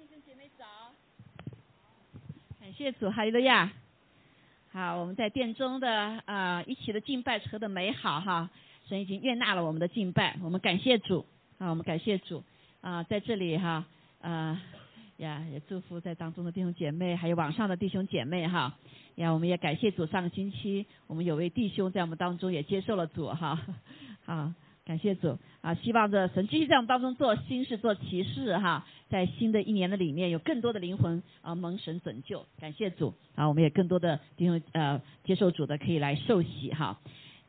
弟兄姐妹早，感谢主，哈利路亚。好，我们在殿中的啊一起的敬拜何的美好哈，神已经悦纳了我们的敬拜，我们感谢主啊，我们感谢主啊，在这里哈啊呀也祝福在当中的弟兄姐妹，还有网上的弟兄姐妹哈呀，我们也感谢主，上个星期我们有位弟兄在我们当中也接受了主哈，好。感谢主啊！希望着神继续在我们当中做新事、做奇事哈，在新的一年的里面有更多的灵魂啊蒙神拯救。感谢主啊！我们也更多的弟兄呃接受主的可以来受洗哈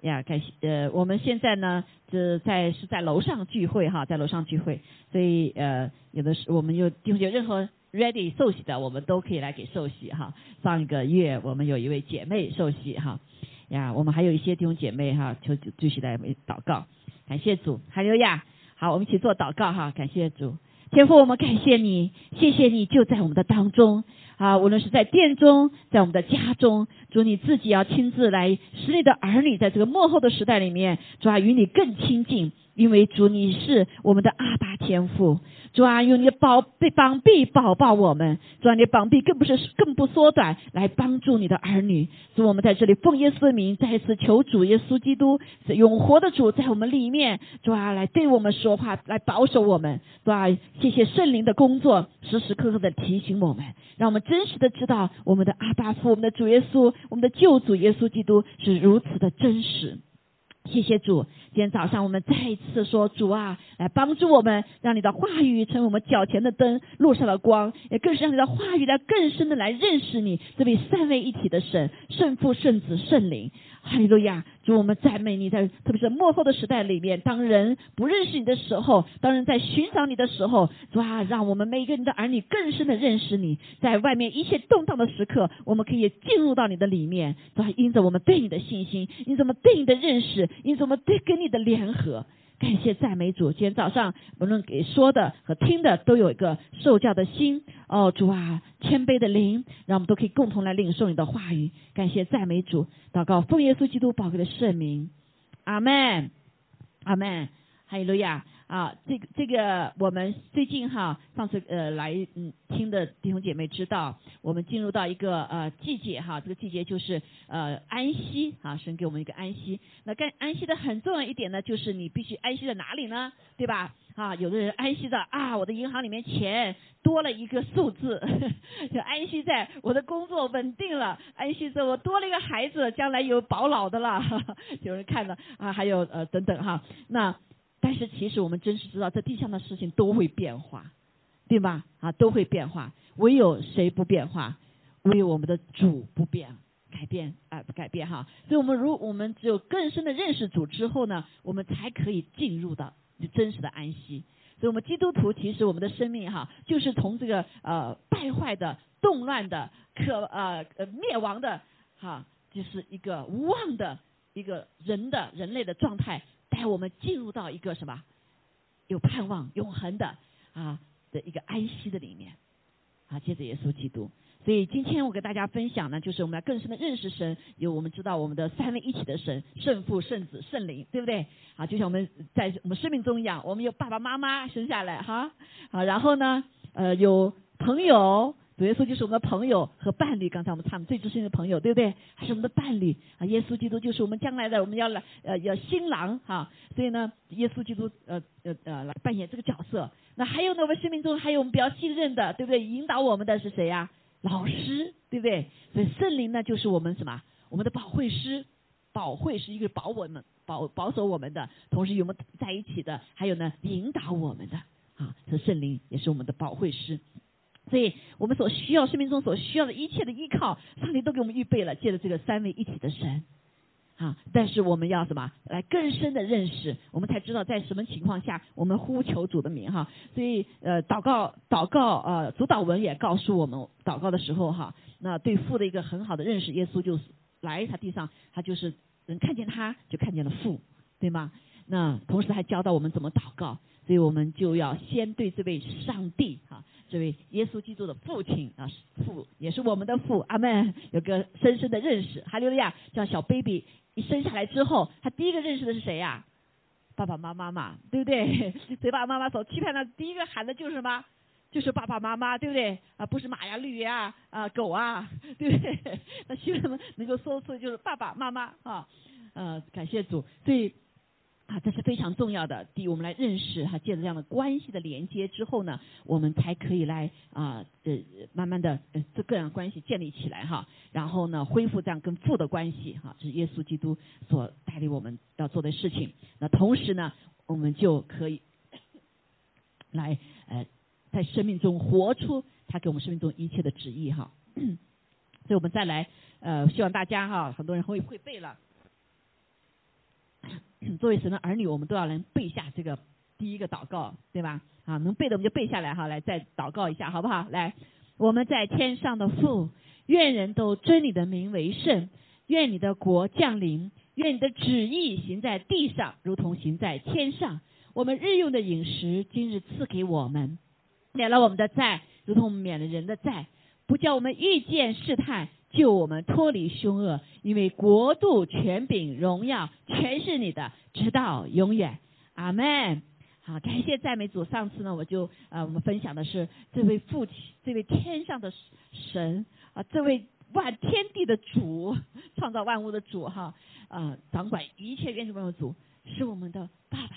呀！感谢呃我们现在呢这在是在楼上聚会哈，在楼上聚会，所以呃有的是我们有弟兄有任何 ready 受洗的，我们都可以来给受洗哈。上一个月我们有一位姐妹受洗哈呀，我们还有一些弟兄姐妹哈，求继续来祷告。感谢主，哈利路亚！好，我们一起做祷告哈。感谢主，天父，我们感谢你，谢谢你就在我们的当中啊！无论是在殿中，在我们的家中，主你自己要亲自来使你的儿女在这个幕后的时代里面，主啊与你更亲近，因为主你是我们的阿爸天父。主啊，用你的宝贝膀臂保抱我们，主啊，你的膀臂更不是更不缩短，来帮助你的儿女。主，我们在这里奉耶稣的名，再次求主耶稣基督，永活的主在我们里面，主啊，来对我们说话，来保守我们。主啊，谢谢圣灵的工作，时时刻刻的提醒我们，让我们真实的知道我们的阿爸父，我们的主耶稣，我们的救主耶稣基督是如此的真实。谢谢主，今天早上我们再一次说主啊，来帮助我们，让你的话语成为我们脚前的灯，路上的光，也更是让你的话语来更深的来认识你这位三位一体的神，圣父、圣子、圣灵。哈利路亚！主，我们赞美你，在特别是幕后的时代里面，当人不认识你的时候，当人在寻找你的时候，主啊，让我们每一个人的儿女更深的认识你。在外面一切动荡的时刻，我们可以进入到你的里面，主啊，因着我们对你的信心，因着我们对你的认识，因着我们对跟你的联合。感谢赞美主，今天早上无论给说的和听的都有一个受教的心哦，主啊，谦卑的灵，让我们都可以共同来领受你的话语。感谢赞美主，祷告奉耶稣基督宝贵的圣名，阿门，阿门，哈利路亚。啊，这个这个，我们最近哈，上次呃来嗯听的弟兄姐妹知道，我们进入到一个呃季节哈，这个季节就是呃安息啊，神给我们一个安息。那该安息的很重要一点呢，就是你必须安息在哪里呢？对吧？啊，有的人安息的啊，我的银行里面钱多了一个数字，就安息在我的工作稳定了，安息在我多了一个孩子，将来有保老的了。有人看了啊，还有呃等等哈，那。但是其实我们真是知道，这地上的事情都会变化，对吧？啊，都会变化。唯有谁不变化？唯有我们的主不变，改变啊，不改变哈。所以我们如我们只有更深的认识主之后呢，我们才可以进入到真实的安息。所以，我们基督徒其实我们的生命哈，就是从这个呃败坏的、动乱的、可呃灭亡的哈，就是一个无望的一个人的人类的状态。带我们进入到一个什么有盼望、永恒的啊的一个安息的里面啊。接着耶稣基督，所以今天我给大家分享呢，就是我们要更深的认识神，有我们知道我们的三位一体的神，圣父、圣子、圣灵，对不对？啊，就像我们在我们生命中一样，我们有爸爸妈妈生下来哈啊，然后呢呃有朋友。主耶稣就是我们的朋友和伴侣，刚才我们唱最知心的朋友，对不对？还是我们的伴侣啊！耶稣基督就是我们将来的，我们要来呃要新郎哈。所以呢，耶稣基督呃呃呃来扮演这个角色。那还有呢，我们生命中还有我们比较信任的，对不对？引导我们的是谁呀？老师，对不对？所以圣灵呢，就是我们什么？我们的保惠师，保惠是一个保我们、保保守我们的，同时与我们在一起的，还有呢引导我们的啊，这圣灵也是我们的保惠师。所以我们所需要生命中所需要的一切的依靠，上帝都给我们预备了，借着这个三位一体的神，啊！但是我们要什么？来更深的认识，我们才知道在什么情况下我们呼求主的名哈。所以呃，祷告祷告呃，主导文也告诉我们，祷告的时候哈，那对父的一个很好的认识，耶稣就来他地上，他就是能看见他就看见了父，对吗？那同时还教导我们怎么祷告，所以我们就要先对这位上帝哈。这位耶稣基督的父亲啊，父也是我们的父，阿门。有个深深的认识，哈利路亚。像小 baby 一生下来之后，他第一个认识的是谁呀？爸爸妈妈嘛，对不对？所以爸爸妈妈所期盼的第一个喊的就是什么？就是爸爸妈妈，对不对？啊，不是马呀、驴呀、啊狗啊，对不对？那希望他们能够说出就是爸爸妈妈啊，呃，感谢主，所以。啊，这是非常重要的。第一，我们来认识哈，借着这样的关系的连接之后呢，我们才可以来啊，呃，慢慢的呃，这个人关系建立起来哈。然后呢，恢复这样跟父的关系哈，这是耶稣基督所带领我们要做的事情。那同时呢，我们就可以来呃，在生命中活出他给我们生命中一切的旨意哈。所以我们再来呃，希望大家哈，很多人会会背了。作为神的儿女，我们都要能背下这个第一个祷告，对吧？啊，能背的我们就背下来哈，来再祷告一下，好不好？来，我们在天上的父，愿人都尊你的名为圣，愿你的国降临，愿你的旨意行在地上，如同行在天上。我们日用的饮食，今日赐给我们，免了我们的债，如同免了人的债，不叫我们遇见试探。救我们脱离凶恶，因为国度、权柄、荣耀全是你的，直到永远。阿门。好，感谢赞美主。上次呢，我就呃，我们分享的是这位父亲，这位天上的神啊，这位万天地的主，创造万物的主哈啊，掌管一切元气万物主，是我们的爸爸。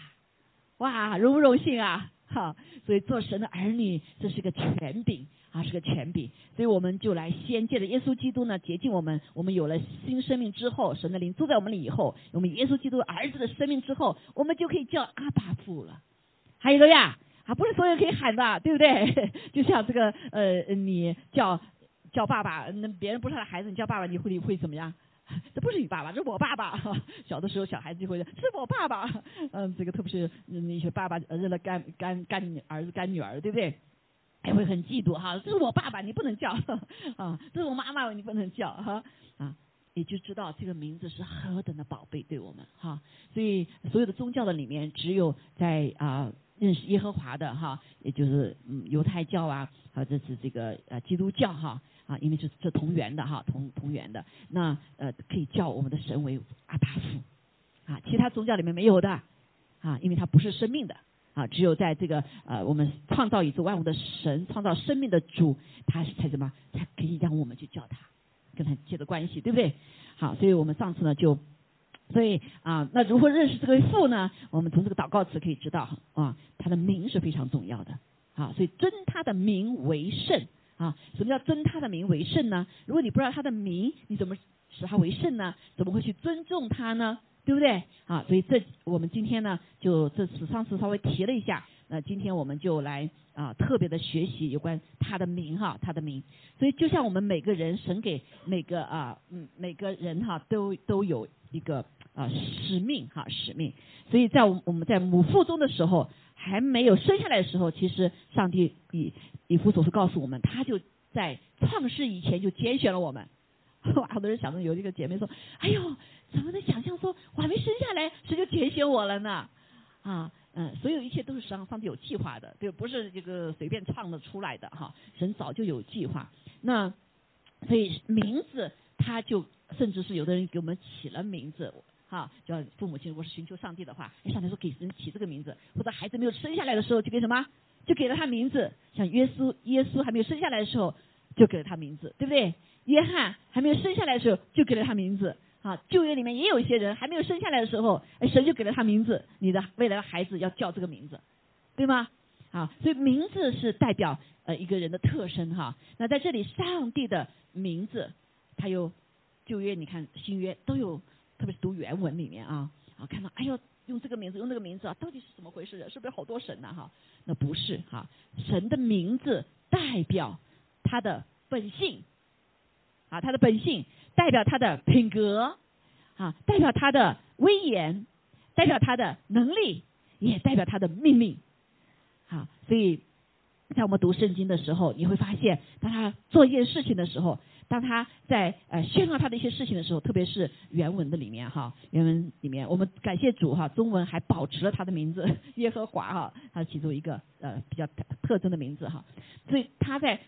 哇，荣不荣幸啊？哈，所以做神的儿女，这是个权柄。啊，是个权柄，所以我们就来先借着耶稣基督呢洁净我们。我们有了新生命之后，神的灵住在我们里以后，我们耶稣基督儿子的生命之后，我们就可以叫阿爸父了。还有个呀，啊，不是所有可以喊的，对不对？就像这个呃，你叫叫爸爸，那别人不是他的孩子，你叫爸爸，你会会怎么样？这不是你爸爸，这是我爸爸。小的时候，小孩子就会说是我爸爸。嗯，这个特别是那些爸爸认了干干干儿子干女儿，对不对？还会很嫉妒哈，这是我爸爸，你不能叫啊，这是我妈妈，你不能叫哈啊，也就知道这个名字是何等的宝贝对我们哈。所以所有的宗教的里面，只有在啊认识耶和华的哈，也就是嗯犹太教啊，啊这是这个呃基督教哈啊，因为是这同源的哈，同同源的，那呃可以叫我们的神为阿达夫啊，其他宗教里面没有的啊，因为它不是生命的。啊，只有在这个呃，我们创造宇宙万物的神，创造生命的主，他才什么，才可以让我们去叫他，跟他接的关系，对不对？好，所以我们上次呢就，所以啊，那如何认识这个父呢？我们从这个祷告词可以知道啊，他的名是非常重要的啊，所以尊他的名为圣啊。什么叫尊他的名为圣呢？如果你不知道他的名，你怎么使他为圣呢？怎么会去尊重他呢？对不对？啊，所以这我们今天呢，就这次上次稍微提了一下，那今天我们就来啊特别的学习有关他的名哈，他的名。所以就像我们每个人，神给每个啊嗯每个人哈都都有一个啊使命哈使命。所以在我们在母腹中的时候，还没有生下来的时候，其实上帝以以弗所是告诉我们，他就在创世以前就拣选了我们。哇，好多人想着有一个姐妹说，哎呦。怎么能想象说我还没生下来，谁就拣选我了呢？啊，嗯，所有一切都是实际上上帝有计划的，对，不是这个随便创的出来的哈。神早就有计划。那所以名字他就甚至是有的人给我们起了名字，哈，叫父母亲如果是寻求上帝的话，上帝说给人起这个名字，或者孩子没有生下来的时候就给什么，就给了他名字。像耶稣，耶稣还没有生下来的时候就给了他名字，对不对？约翰还没有生下来的时候就给了他名字。啊，旧约里面也有一些人还没有生下来的时候，神就给了他名字，你的未来的孩子要叫这个名字，对吗？啊，所以名字是代表呃一个人的特征哈。那在这里，上帝的名字，他有旧约，你看新约都有，特别是读原文里面啊，啊，看到哎呦，用这个名字，用那个名字啊，到底是怎么回事？是不是好多神呢？哈，那不是哈，神的名字代表他的本性，啊，他的本性。代表他的品格，啊，代表他的威严，代表他的能力，也代表他的命令，好，所以在我们读圣经的时候，你会发现，当他做一件事情的时候，当他在呃宣告他的一些事情的时候，特别是原文的里面哈，原文里面，我们感谢主哈，中文还保持了他的名字耶和华哈，他其中一个呃比较特征的名字哈，所以他在，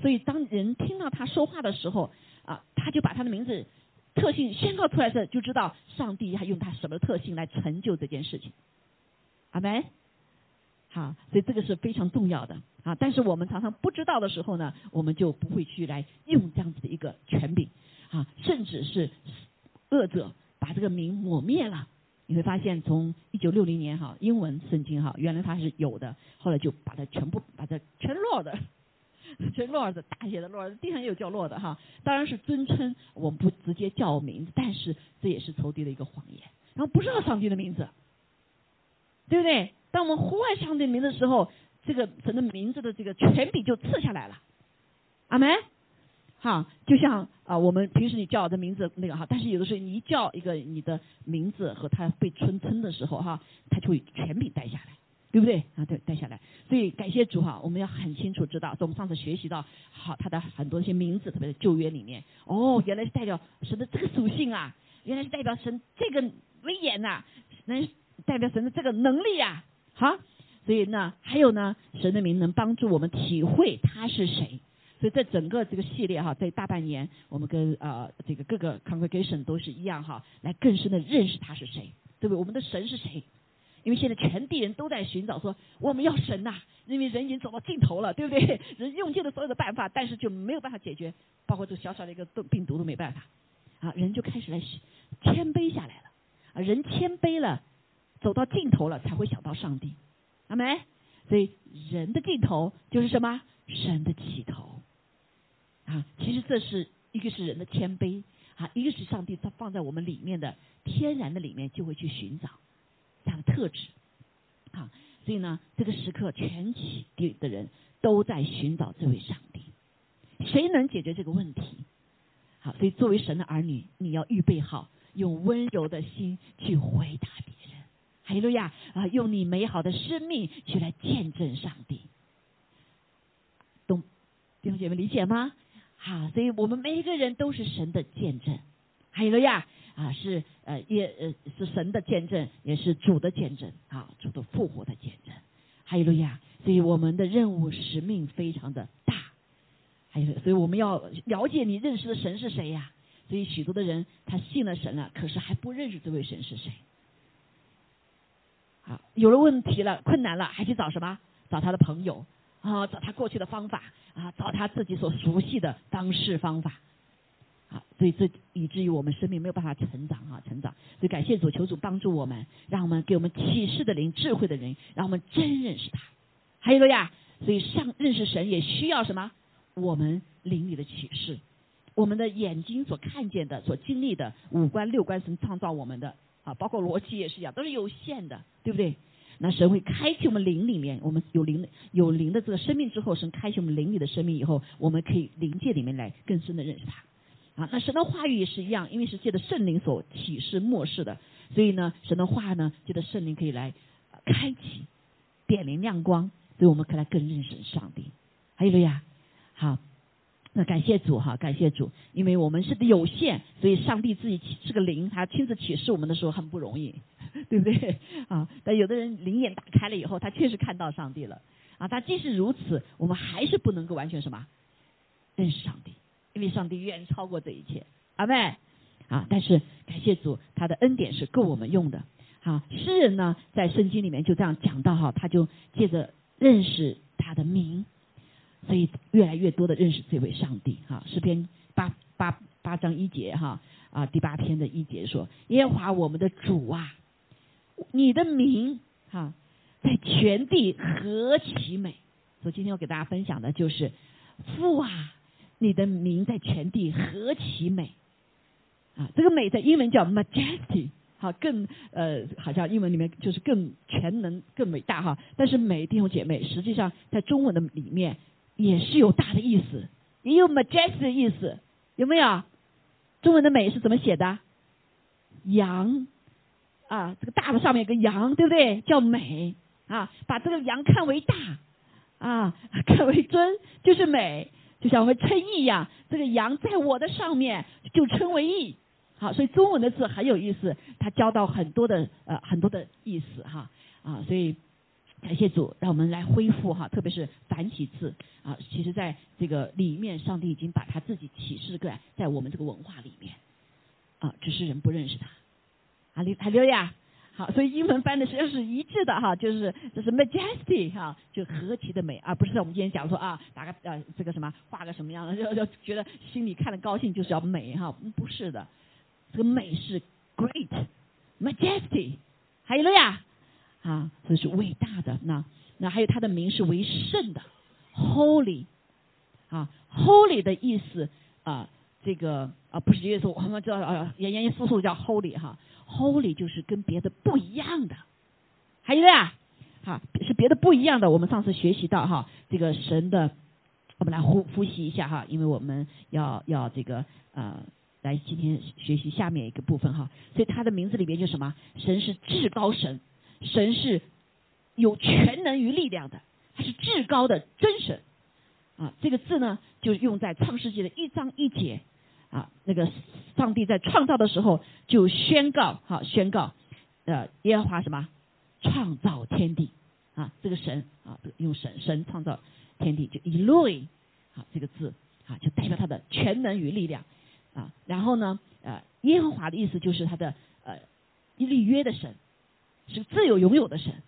所以当人听到他说话的时候。啊，他就把他的名字特性宣告出来时，就知道上帝还用他什么特性来成就这件事情。阿门。好，所以这个是非常重要的啊。但是我们常常不知道的时候呢，我们就不会去来用这样子的一个权柄啊，甚至是恶者把这个名抹灭了。你会发现，从一九六零年哈，英文圣经哈，原来它是有的，后来就把它全部把它全落的，全落的大写的洛尔子，地上也有叫洛的哈。当然是尊称，我们不直接叫名字，但是这也是仇敌的一个谎言。然后不知道上帝的名字，对不对？当我们呼唤上帝名字的时候，这个神的名字的这个权柄就赐下来了。阿门。哈，就像啊，我们平时你叫我的名字那个哈，但是有的时候你一叫一个你的名字和他被尊称的时候哈，他就会权柄带下来，对不对啊？对，带下来。所以感谢主哈，我们要很清楚知道，我们上次学习到好他的很多一些名字，特别是旧约里面，哦，原来是代表神的这个属性啊，原来是代表神这个威严呐，能代表神的这个能力啊，好，所以呢，还有呢，神的名能帮助我们体会他是谁。所以在整个这个系列哈，在大半年，我们跟呃这个各个 congregation 都是一样哈，来更深的认识他是谁，对不对？我们的神是谁？因为现在全地人都在寻找说我们要神呐，因为人已经走到尽头了，对不对？人用尽了所有的办法，但是就没有办法解决，包括这小小的一个病病毒都没办法啊，人就开始来谦卑下来了啊，人谦卑了，走到尽头了才会想到上帝，阿没？所以人的尽头就是什么？神的起头。啊，其实这是一个是人的谦卑啊，一个是上帝他放在我们里面的天然的里面就会去寻找这样的特质。啊，所以呢，这个时刻全体的人都在寻找这位上帝，谁能解决这个问题？好，所以作为神的儿女，你要预备好，用温柔的心去回答别人，哈利路亚啊，用你美好的生命去来见证上帝，懂弟兄姐妹理解吗？好，所以我们每一个人都是神的见证，还有路亚，啊，是呃也呃是神的见证，也是主的见证，啊，主的复活的见证，还有路亚，所以我们的任务使命非常的大，还有，所以我们要了解你认识的神是谁呀？所以许多的人他信了神了，可是还不认识这位神是谁。啊，有了问题了，困难了，还去找什么？找他的朋友。啊，找他过去的方法啊，找他自己所熟悉的方式方法，啊，所以这以至于我们生命没有办法成长哈，成长。所以感谢主，求主帮助我们，让我们给我们启示的灵、智慧的人，让我们真认识他。还有个呀，所以上认识神也需要什么？我们灵里的启示，我们的眼睛所看见的、所经历的五官六官神创造我们的啊，包括逻辑也是一样，都是有限的，对不对？那神会开启我们灵里面，我们有灵的有灵的这个生命之后，神开启我们灵里的生命以后，我们可以灵界里面来更深的认识他。啊，那神的话语也是一样，因为是借着圣灵所启示末世的，所以呢，神的话呢，借着圣灵可以来开启、点明亮光，所以我们可以来更认识上帝。还有了呀，好。那感谢主哈，感谢主，因为我们是有限，所以上帝自己是个灵，他亲自启示我们的时候很不容易，对不对啊？但有的人灵眼打开了以后，他确实看到上帝了啊。但即使如此，我们还是不能够完全什么认识上帝，因为上帝远超过这一切，阿妹啊。但是感谢主，他的恩典是够我们用的。好，诗人呢在圣经里面就这样讲到哈，他就借着认识他的名。所以越来越多的认识这位上帝哈，诗篇八八八章一节哈啊第八篇的一节说耶和华我们的主啊，你的名哈在全地何其美！所以今天我给大家分享的就是父啊，你的名在全地何其美啊！这个美在英文叫 majesty 好更呃好像英文里面就是更全能更伟大哈，但是美弟兄姐妹实际上在中文的里面。也是有大的意思，也有 majesty 的意思，有没有？中文的美是怎么写的？羊啊，这个大的上面有个羊，对不对？叫美啊，把这个羊看为大啊，看为尊，就是美，就像我们称义一样，这个羊在我的上面就称为义。好，所以中文的字很有意思，它教到很多的呃很多的意思哈啊，所以。感谢主，让我们来恢复哈，特别是繁体字啊。其实，在这个里面，上帝已经把他自己启示过来，在我们这个文化里面啊，只是人不认识他。阿利阿利亚，好，所以英文翻的实际上是一致的哈，就是这是 majesty 哈，就何其的美，而不是在我们今天讲说啊，打个呃这个什么画个什么样的，就就觉得心里看了高兴就是要美哈，不是的，这个美是 great majesty，还有了呀啊，所以是伟大的那那还有他的名是为圣的 holy 啊 holy 的意思啊这个啊不是耶稣我们知道啊严严肃肃叫 holy 哈。Holy 就是跟别的不一样的，还有啊，哈是别的不一样的。我们上次学习到哈，这个神的，我们来呼复习一下哈，因为我们要要这个呃来今天学习下面一个部分哈。所以他的名字里边就什么？神是至高神，神是有全能与力量的，他是至高的真神啊。这个字呢，就用在创世纪的一章一节。啊，那个上帝在创造的时候就宣告，哈，宣告，呃，耶和华什么创造天地啊，这个神啊，用神神创造天地，就 Eloi 啊这个字啊，就代表他的全能与力量啊。然后呢，呃，耶和华的意思就是他的呃立约的神，是自由拥有的神，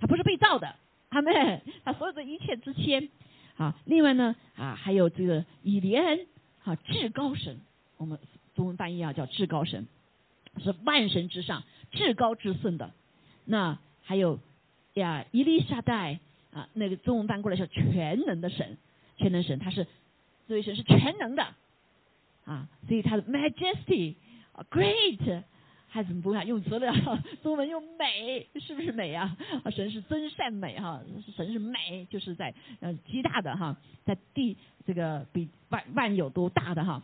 他不是被造的，阿妹，他所有的一切之先啊。另外呢，啊，还有这个以连。啊，至高神，我们中文翻译啊叫至高神，是万神之上至高至圣的。那还有呀，伊丽莎白啊，那个中文翻过来叫全能的神，全能神，他是这位神是全能的啊，所以他的 majesty Great 还怎么不看用词了？中文用美是不是美啊？神是真善美哈，神是美，就是在呃极大的哈，在地。这个比万万有都大的哈，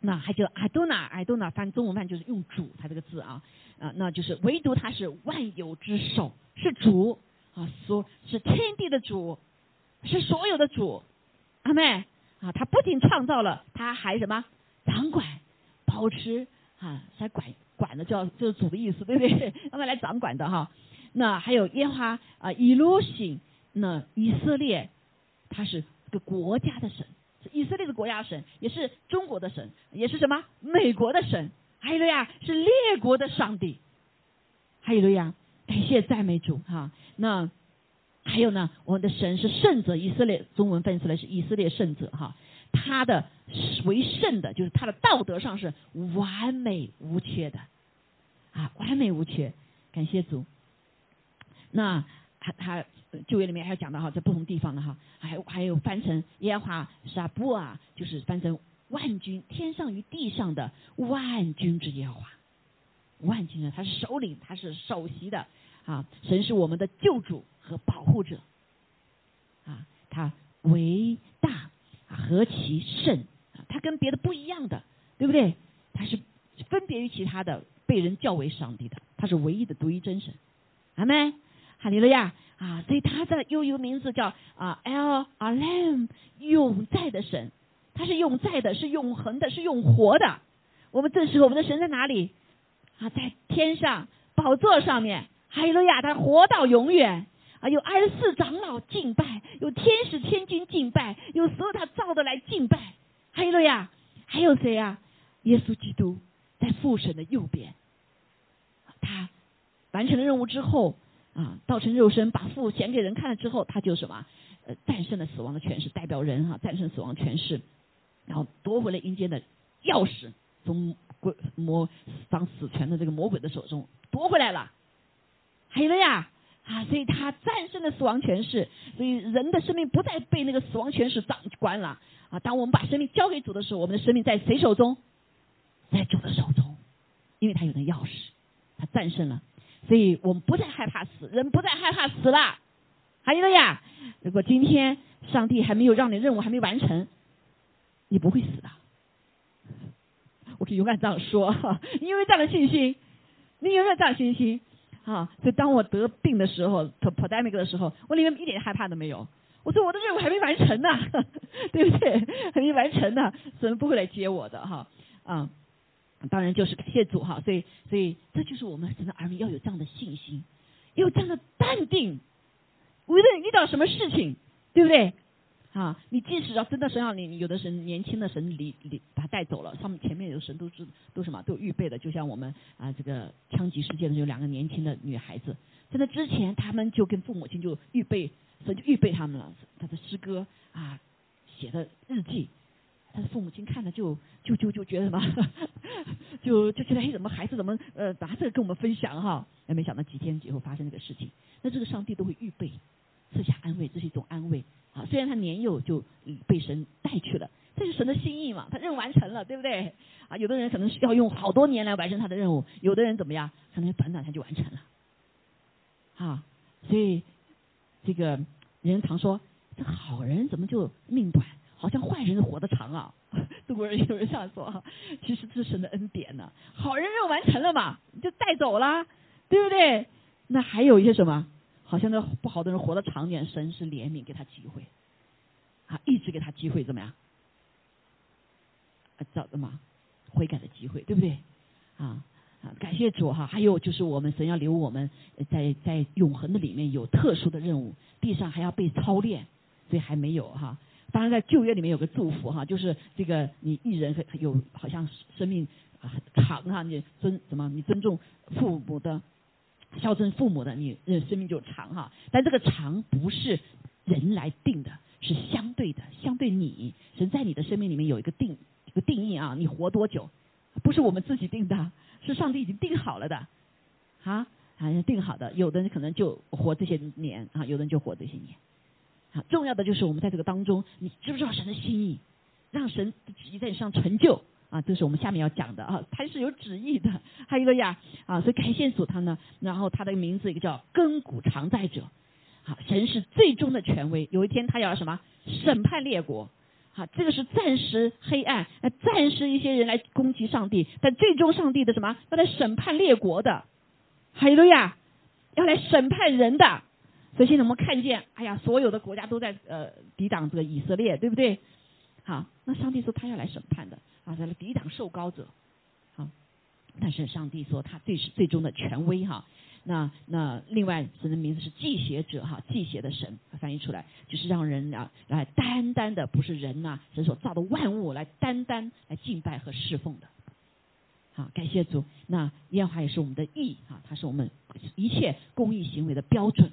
那还叫爱多纳，爱多纳翻中文翻就是用主，他这个字啊啊，那就是唯独他是万有之首，是主啊，说是天地的主，是所有的主，阿妹啊，他不仅创造了，他还什么掌管、保持啊，还管管的叫就是主的意思，对不对？让他来掌管的哈。那还有耶华啊，以罗星，那以色列他是。个国家的神，以色列的国家神，也是中国的神，也是什么美国的神，还有了呀，是列国的上帝，还有了呀，感谢赞美主哈。那还有呢，我们的神是圣者，以色列中文翻译出来是以色列圣者哈，他的为圣的，就是他的道德上是完美无缺的啊，完美无缺，感谢主。那他他。旧约里面还要讲到哈，在不同地方的哈，还有还有翻成耶和华沙布啊，就是翻成万军，天上与地上的万军之耶和华，万军呢，他是首领，他是首席的啊，神是我们的救主和保护者啊，他为大何其圣啊，他跟别的不一样的，对不对？他是分别于其他的被人叫为上帝的，他是唯一的独一真神，阿门，哈利路亚。啊，所以他的又有名字叫啊，El Alam，永在的神，他是永在的，是永恒的，是永活的。我们这时候，我们的神在哪里？啊，在天上宝座上面。哈利路亚，他活到永远。啊，有二十四长老敬拜，有天使天君敬拜，有所有他造的来敬拜。还有呀，还有谁呀？耶稣基督在父神的右边。他完成了任务之后。啊，道成肉身，把父显给人看了之后，他就什么？呃，战胜了死亡的权势，代表人哈，战胜死亡权势，然后夺回了阴间的钥匙，从鬼魔当死权的这个魔鬼的手中夺回来了。还有了呀，啊，所以他战胜了死亡权势，所以人的生命不再被那个死亡权势掌管了。啊，当我们把生命交给主的时候，我们的生命在谁手中？在主的手中，因为他有那钥匙，他战胜了。所以我们不再害怕死，人不再害怕死了。还有了呀，如果今天上帝还没有让你任务还没完成，你不会死的。我可以勇敢这样说，你有没有这样的信心？你有没有这样信心？啊，所以当我得病的时候，pandemic 的时候，我里面一点害怕都没有。我说我的任务还没完成呢，对不对？还没完成呢，神不会来接我的哈，啊。当然就是谢主哈，所以所以这就是我们神的儿女要有这样的信心，有这样的淡定，无论遇到什么事情，对不对？啊，你即使要真的神要你，有的神年轻的神离离把他带走了，上面前面有神都是都什么都预备的，就像我们啊这个枪击事件的有两个年轻的女孩子，在那之前他们就跟父母亲就预备神就预备他们了，他的诗歌啊写的日记，他的父母亲看了就就就 就觉得什么，就就觉得哎怎么孩子怎么呃拿这个跟我们分享哈，哎没想到几天以后发生这个事情，那这个上帝都会预备赐下安慰，这是一种安慰。啊，虽然他年幼就被神带去了，这是神的心意嘛，他任务完成了，对不对？啊，有的人可能是要用好多年来完成他的任务，有的人怎么样，可能短短他就完成了。啊，所以这个人常说，这好人怎么就命短，好像坏人活得长啊？中国人有人这样说哈，其实这是神的恩典呢，好人任务完成了嘛，就带走了，对不对？那还有一些什么？好像那不好的人活得长点，神是怜悯给他机会，啊，一直给他机会，怎么样？啊，找什么悔改的机会，对不对？啊啊，感谢主哈！还有就是我们神要留我们在在永恒的里面有特殊的任务，地上还要被操练，所以还没有哈。当然在旧约里面有个祝福哈，就是这个你一人有好像生命长哈，你尊什么？你尊重父母的。孝顺父母的，你生命就长哈。但这个长不是人来定的，是相对的，相对你神在你的生命里面有一个定一个定义啊。你活多久，不是我们自己定的，是上帝已经定好了的啊，啊定好的。有的人可能就活这些年啊，有的人就活这些年。啊，重要的就是我们在这个当中，你知不知道神的心意，让神的旨意在你身上成就。啊，这是我们下面要讲的啊，他是有旨意的，还有个呀啊，所以感谢主他呢，然后他的名字一个叫亘古常在者，好，神是最终的权威，有一天他要什么审判列国，好，这个是暂时黑暗，暂时一些人来攻击上帝，但最终上帝的什么要来审判列国的，还有呀，要来审判人的，所以现在我们看见，哎呀，所有的国家都在呃抵挡这个以色列，对不对？好，那上帝说他要来审判的。啊，在抵挡受高者，好，但是上帝说他最是最终的权威哈。那那另外神的名字是记写者哈，记写的神翻译出来就是让人啊来单单的不是人呐，神所造的万物来单单来敬拜和侍奉的。好，感谢主。那耶和华也是我们的义哈，他是我们一切公益行为的标准。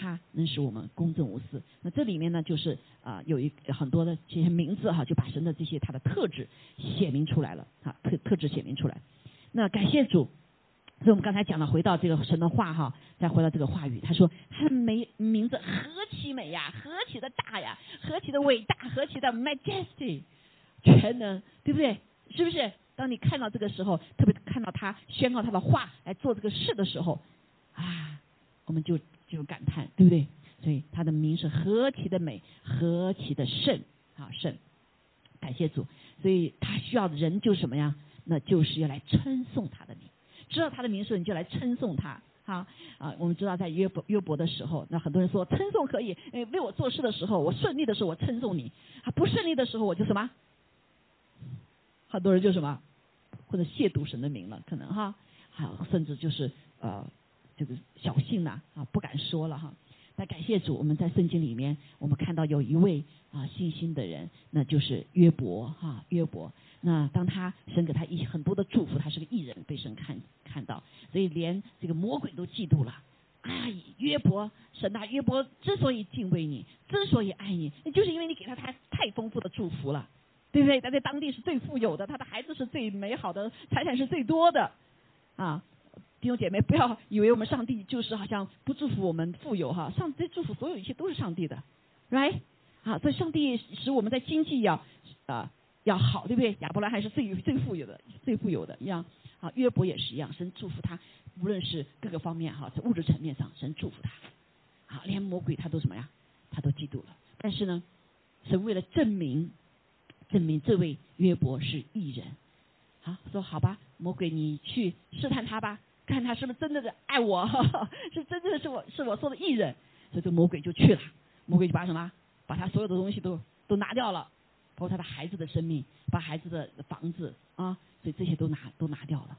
它能使我们公正无私。那这里面呢，就是啊，有一很多的这些名字哈，就把神的这些他的特质写明出来了哈，特特质写明出来。那感谢主，所以我们刚才讲了，回到这个神的话哈，再回到这个话语，他说他的名名字何其美呀，何其的大呀，何其的伟大，何其的 majesty，全能，对不对？是不是？当你看到这个时候，特别看到他宣告他的话来做这个事的时候，啊，我们就。就感叹，对不对？所以他的名是何其的美，何其的圣啊圣，感谢主。所以他需要的人就是什么呀？那就是要来称颂他的名。知道他的名时，你就来称颂他。哈啊，我们知道在约伯约伯的时候，那很多人说称颂可以，诶，为我做事的时候，我顺利的时候我称颂你，啊不顺利的时候我就什么？很多人就什么？或者亵渎神的名了，可能哈，好，甚至就是呃。这个小信呐啊，不敢说了哈。那感谢主，我们在圣经里面，我们看到有一位啊信心的人，那就是约伯哈约伯。那当他神给他一很多的祝福，他是个艺人，被神看看到，所以连这个魔鬼都嫉妒了。啊，约伯神啊，约伯之所以敬畏你，之所以爱你，那就是因为你给他太太丰富的祝福了，对不对？他在当地是最富有的，他的孩子是最美好的，财产是最多的啊。弟兄姐妹，不要以为我们上帝就是好像不祝福我们富有哈，上帝祝福所有一切都是上帝的，right？啊，所以上帝使我们在经济要啊要好，对不对？亚伯拉罕是最最富有的，最富有的一样啊，约伯也是一样，神祝福他，无论是各个方面哈，在物质层面上，神祝福他，啊，连魔鬼他都什么呀？他都嫉妒了。但是呢，神为了证明证明这位约伯是异人，好说好吧，魔鬼你去试探他吧。看他是不是真的的爱我，是真正的是我是我说的艺人，所以这魔鬼就去了，魔鬼就把什么，把他所有的东西都都拿掉了，包括他的孩子的生命，把孩子的房子啊，所以这些都拿都拿掉了。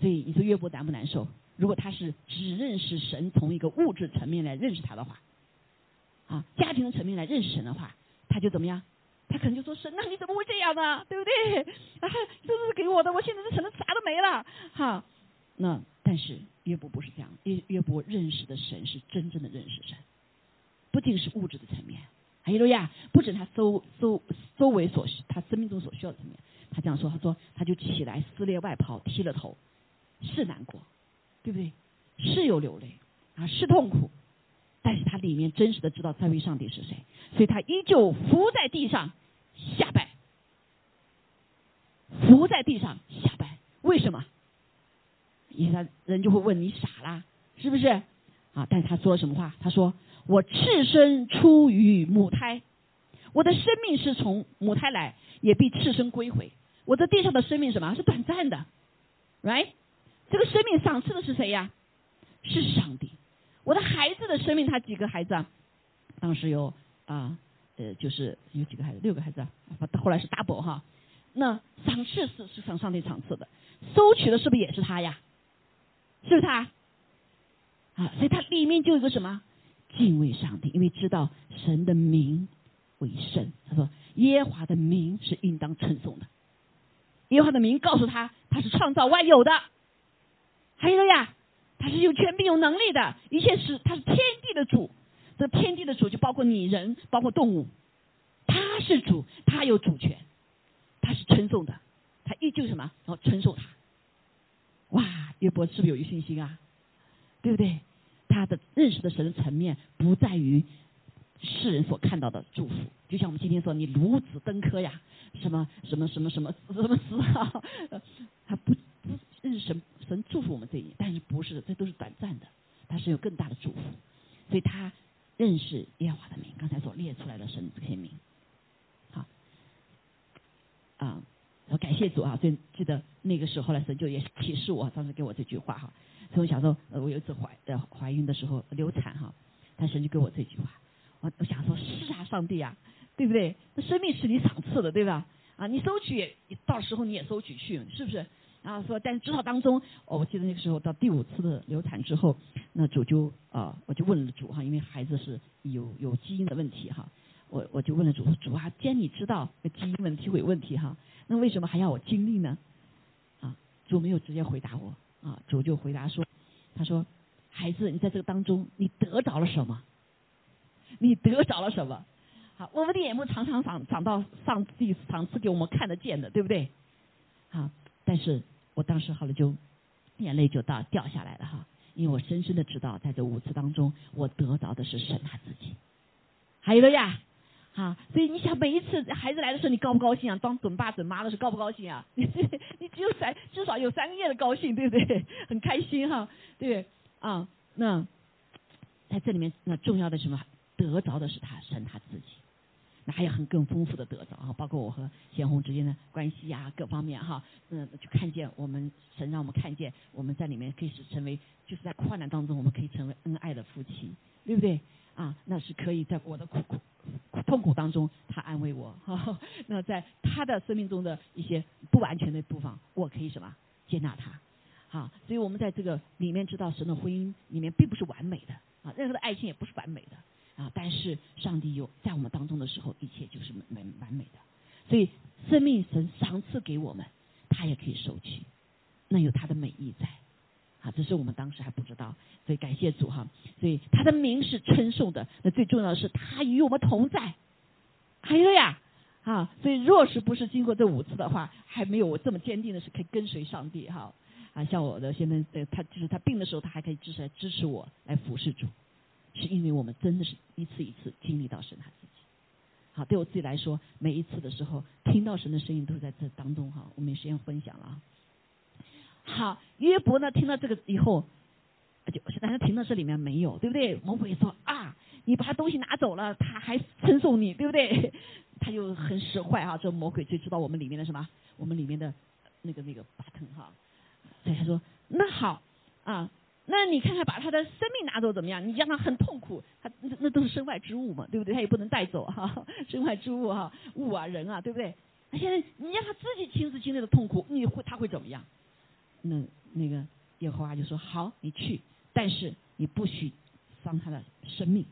所以你说岳伯难不难受？如果他是只认识神，从一个物质层面来认识他的话，啊，家庭的层面来认识神的话，他就怎么样？他可能就说神，那你怎么会这样呢？对不对？啊，这是给我的，我现在这成了啥都没了，哈。那但是约伯不是这样，约约伯认识的神是真正的认识神，不仅是物质的层面，还有呀，不止他周周周围所需，他生命中所需要的层面。他这样说，他说他就起来撕裂外袍，剃了头，是难过，对不对？是有流泪啊，是痛苦，但是他里面真实的知道这位上帝是谁，所以他依旧伏在地上下拜，伏在地上下拜。为什么？因为他人就会问你傻啦，是不是？啊！但是他说了什么话？他说：“我赤身出于母胎，我的生命是从母胎来，也必赤身归回。我在地上的生命什么？是短暂的，right？这个生命赏赐的是谁呀？是上帝。我的孩子的生命，他几个孩子啊？当时有啊，呃，就是有几个孩子，六个孩子啊。后来是 double 哈。那赏赐是是上上帝赏赐的，收取的是不是也是他呀？是不是他？啊，所以他里面就有个什么敬畏上帝，因为知道神的名为圣。他说耶和华的名是应当称颂的，耶和华的名告诉他他是创造万有的，还有呀。他是有权柄、有能力的，一切是他是天地的主。这天地的主就包括你人，包括动物。他是主，他有主权，他是称颂的，他依旧什么？然后称颂他。哇，约伯是不是有信心啊？对不对？他的认识的神的层面不在于世人所看到的祝福，就像我们今天说你孺子登科呀，什么什么什么什么什么死啊，他不不认识神。神祝福我们这一，但是不是这都是短暂的，他是有更大的祝福，所以他认识耶和华的名，刚才所列出来的神这些名，好，啊，我感谢主啊，所以记得那个时候，呢神就也启示我，当时给我这句话哈，所以我想说呃，我有一次怀呃怀孕的时候流产哈，但神就给我这句话，我我想说是啊，上帝啊，对不对？那生命是你赏赐的，对吧？啊，你收取，到时候你也收取去，是不是？啊，说，但是至少当中，我记得那个时候到第五次的流产之后，那主就啊，我就问了主哈，因为孩子是有有基因的问题哈，我我就问了主，主啊，既然你知道基因问题会有问题哈，那为什么还要我经历呢？啊，主没有直接回答我，啊，主就回答说，他说，孩子，你在这个当中，你得着了什么？你得着了什么？好，我们的眼目常常长长到上帝赏赐给我们看得见的，对不对？好，但是。我当时好了，就眼泪就到掉下来了哈，因为我深深的知道，在这五次当中，我得着的是神他自己。还有了呀，啊，所以你想每一次孩子来的时候，你高不高兴啊？当准爸准妈的时候高不高兴啊？你 你只有三，至少有三个月的高兴，对不对？很开心哈，对啊，那在这里面，那重要的什么？得着的是他神他自己。那还有很更丰富的得着啊，包括我和贤红之间的关系呀，各方面哈，嗯，就看见我们神让我们看见我们在里面可以是成为，就是在困难当中我们可以成为恩爱的夫妻，对不对？啊，那是可以在我的苦苦痛苦当中他安慰我，那在他的生命中的一些不完全的部分，我可以什么接纳他，好，所以我们在这个里面知道神的婚姻里面并不是完美的啊，任何的爱情也不是完美的。啊！但是上帝有在我们当中的时候，一切就是完完美的。所以生命神赏赐给我们，他也可以收取，那有他的美意在。啊，只是我们当时还不知道。所以感谢主哈！所以他的名是称颂的。那最重要的是他与我们同在。还有呀，啊！所以若是不是经过这五次的话，还没有我这么坚定的是可以跟随上帝哈。啊，像我的现在，他就是他病的时候，他还可以支持来支持我来服侍主。是因为我们真的是一次一次经历到神他自己。好，对我自己来说，每一次的时候听到神的声音都在这当中哈，我们时间分享了啊。好，约伯呢听到这个以后，就但是听到这里面没有，对不对？魔鬼说啊，你把他东西拿走了，他还称颂你，对不对？他就很使坏啊，这魔鬼就知道我们里面的什么，我们里面的那个那个巴腾哈，所以他说那好啊。那你看看，把他的生命拿走怎么样？你让他很痛苦，他那那都是身外之物嘛，对不对？他也不能带走哈，身外之物哈，物啊人啊，对不对？那现在你让他自己亲自经历的痛苦，你会他会怎么样？那那个耶和华就说：好，你去，但是你不许伤他的生命，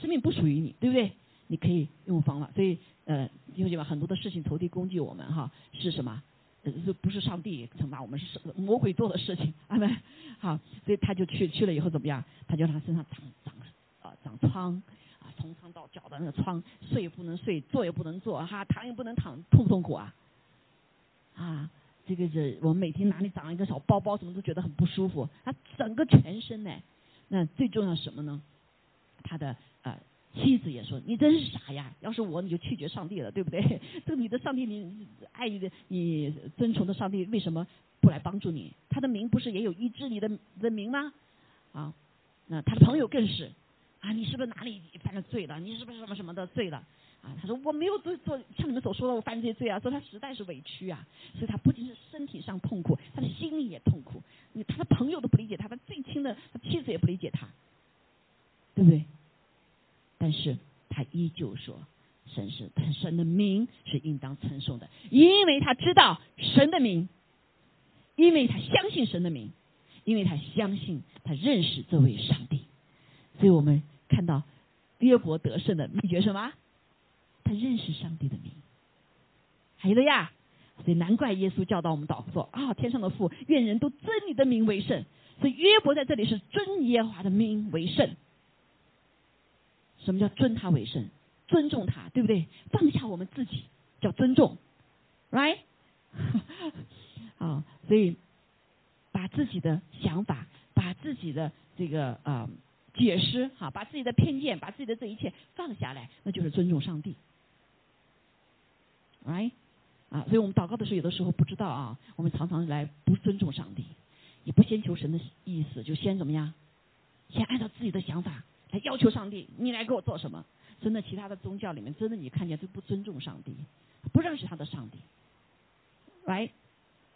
生命不属于你，对不对？你可以用方法。所以呃，弟兄姐妹，很多的事情投递攻击我们哈，是什么？这不是上帝惩罚我们，是魔鬼做的事情，阿门。好，所以他就去去了以后怎么样？他就让他身上长长啊长疮啊，从疮到脚的那个疮，睡也不能睡，坐也不能坐，哈，躺也不能躺，痛不痛苦啊？啊，这个是我们每天哪里长一个小包包，什么都觉得很不舒服。他整个全身呢，那最重要什么呢？他的呃。妻子也说：“你真是傻呀！要是我，你就拒绝上帝了，对不对？这你的上帝，你爱你的、你尊崇的上帝，为什么不来帮助你？他的名不是也有医治你的的名吗？啊，那他的朋友更是啊，你是不是哪里犯了罪了？你是不是什么什么的罪了？他说我没有做做像你们所说的我犯这些罪啊，说他实在是委屈啊，所以他不仅是身体上痛苦，他的心里也痛苦。你他的朋友都不理解他，他最亲的他妻子也不理解他，对不对？”但是他依旧说，神是神的名是应当称颂的，因为他知道神的名，因为他相信神的名，因为他相信他认识这位上帝，所以我们看到约伯得胜的秘诀是什么？他认识上帝的名，还有了呀，所以难怪耶稣教导我们祷告说啊，天上的父，愿人都尊你的名为圣。所以约伯在这里是尊耶和华的名为圣。什么叫尊他为圣？尊重他，对不对？放下我们自己叫尊重，right？啊，所以把自己的想法，把自己的这个呃解释，哈，把自己的偏见，把自己的这一切放下来，那就是尊重上帝，right？啊，所以我们祷告的时候，有的时候不知道啊，我们常常来不尊重上帝，也不先求神的意思，就先怎么样？先按照自己的想法。来要求上帝，你来给我做什么？真的，其他的宗教里面，真的你看见都不尊重上帝，不认识他的上帝。来，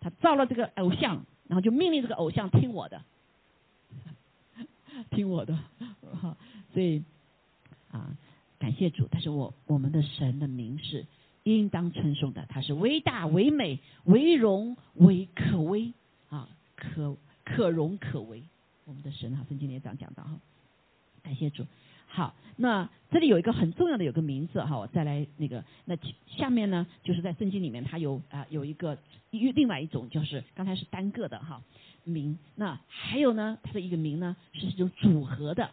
他造了这个偶像，然后就命令这个偶像听我的，听我的。所以啊，感谢主。但是我我们的神的名是应当称颂的，他是为大为美为荣为可威啊，可可荣可为。我们的神哈，圣经里也这样讲到哈。感谢主，好，那这里有一个很重要的有个名字哈，我再来那个，那下面呢就是在圣经里面它有啊有一个另外一种就是刚才是单个的哈名，那还有呢它的一个名呢是一种组合的，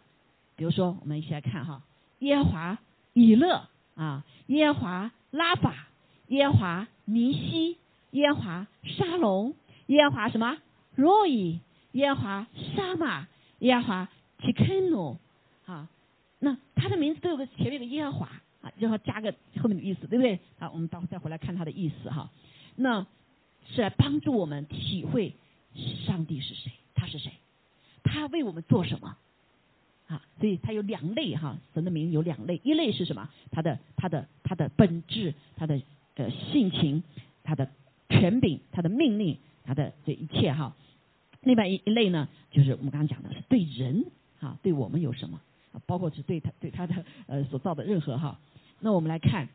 比如说我们一起来看哈，耶华以勒啊，耶华拉法，耶华尼西，耶华沙龙，耶华什么若以，耶华沙玛，耶华提肯努。啊，那他的名字都有个前面有个耶华啊，然后加个后面的意思，对不对？啊，我们到再回来看他的意思哈。那是来帮助我们体会上帝是谁，他是谁，他为我们做什么啊？所以他有两类哈，神的名有两类，一类是什么？他的他的他的本质，他的呃性情，他的权柄，他的命令，他的这一切哈。另外一一类呢，就是我们刚刚讲的是对人啊，对我们有什么？包括是对他对他的呃所造的任何哈，那我们来看，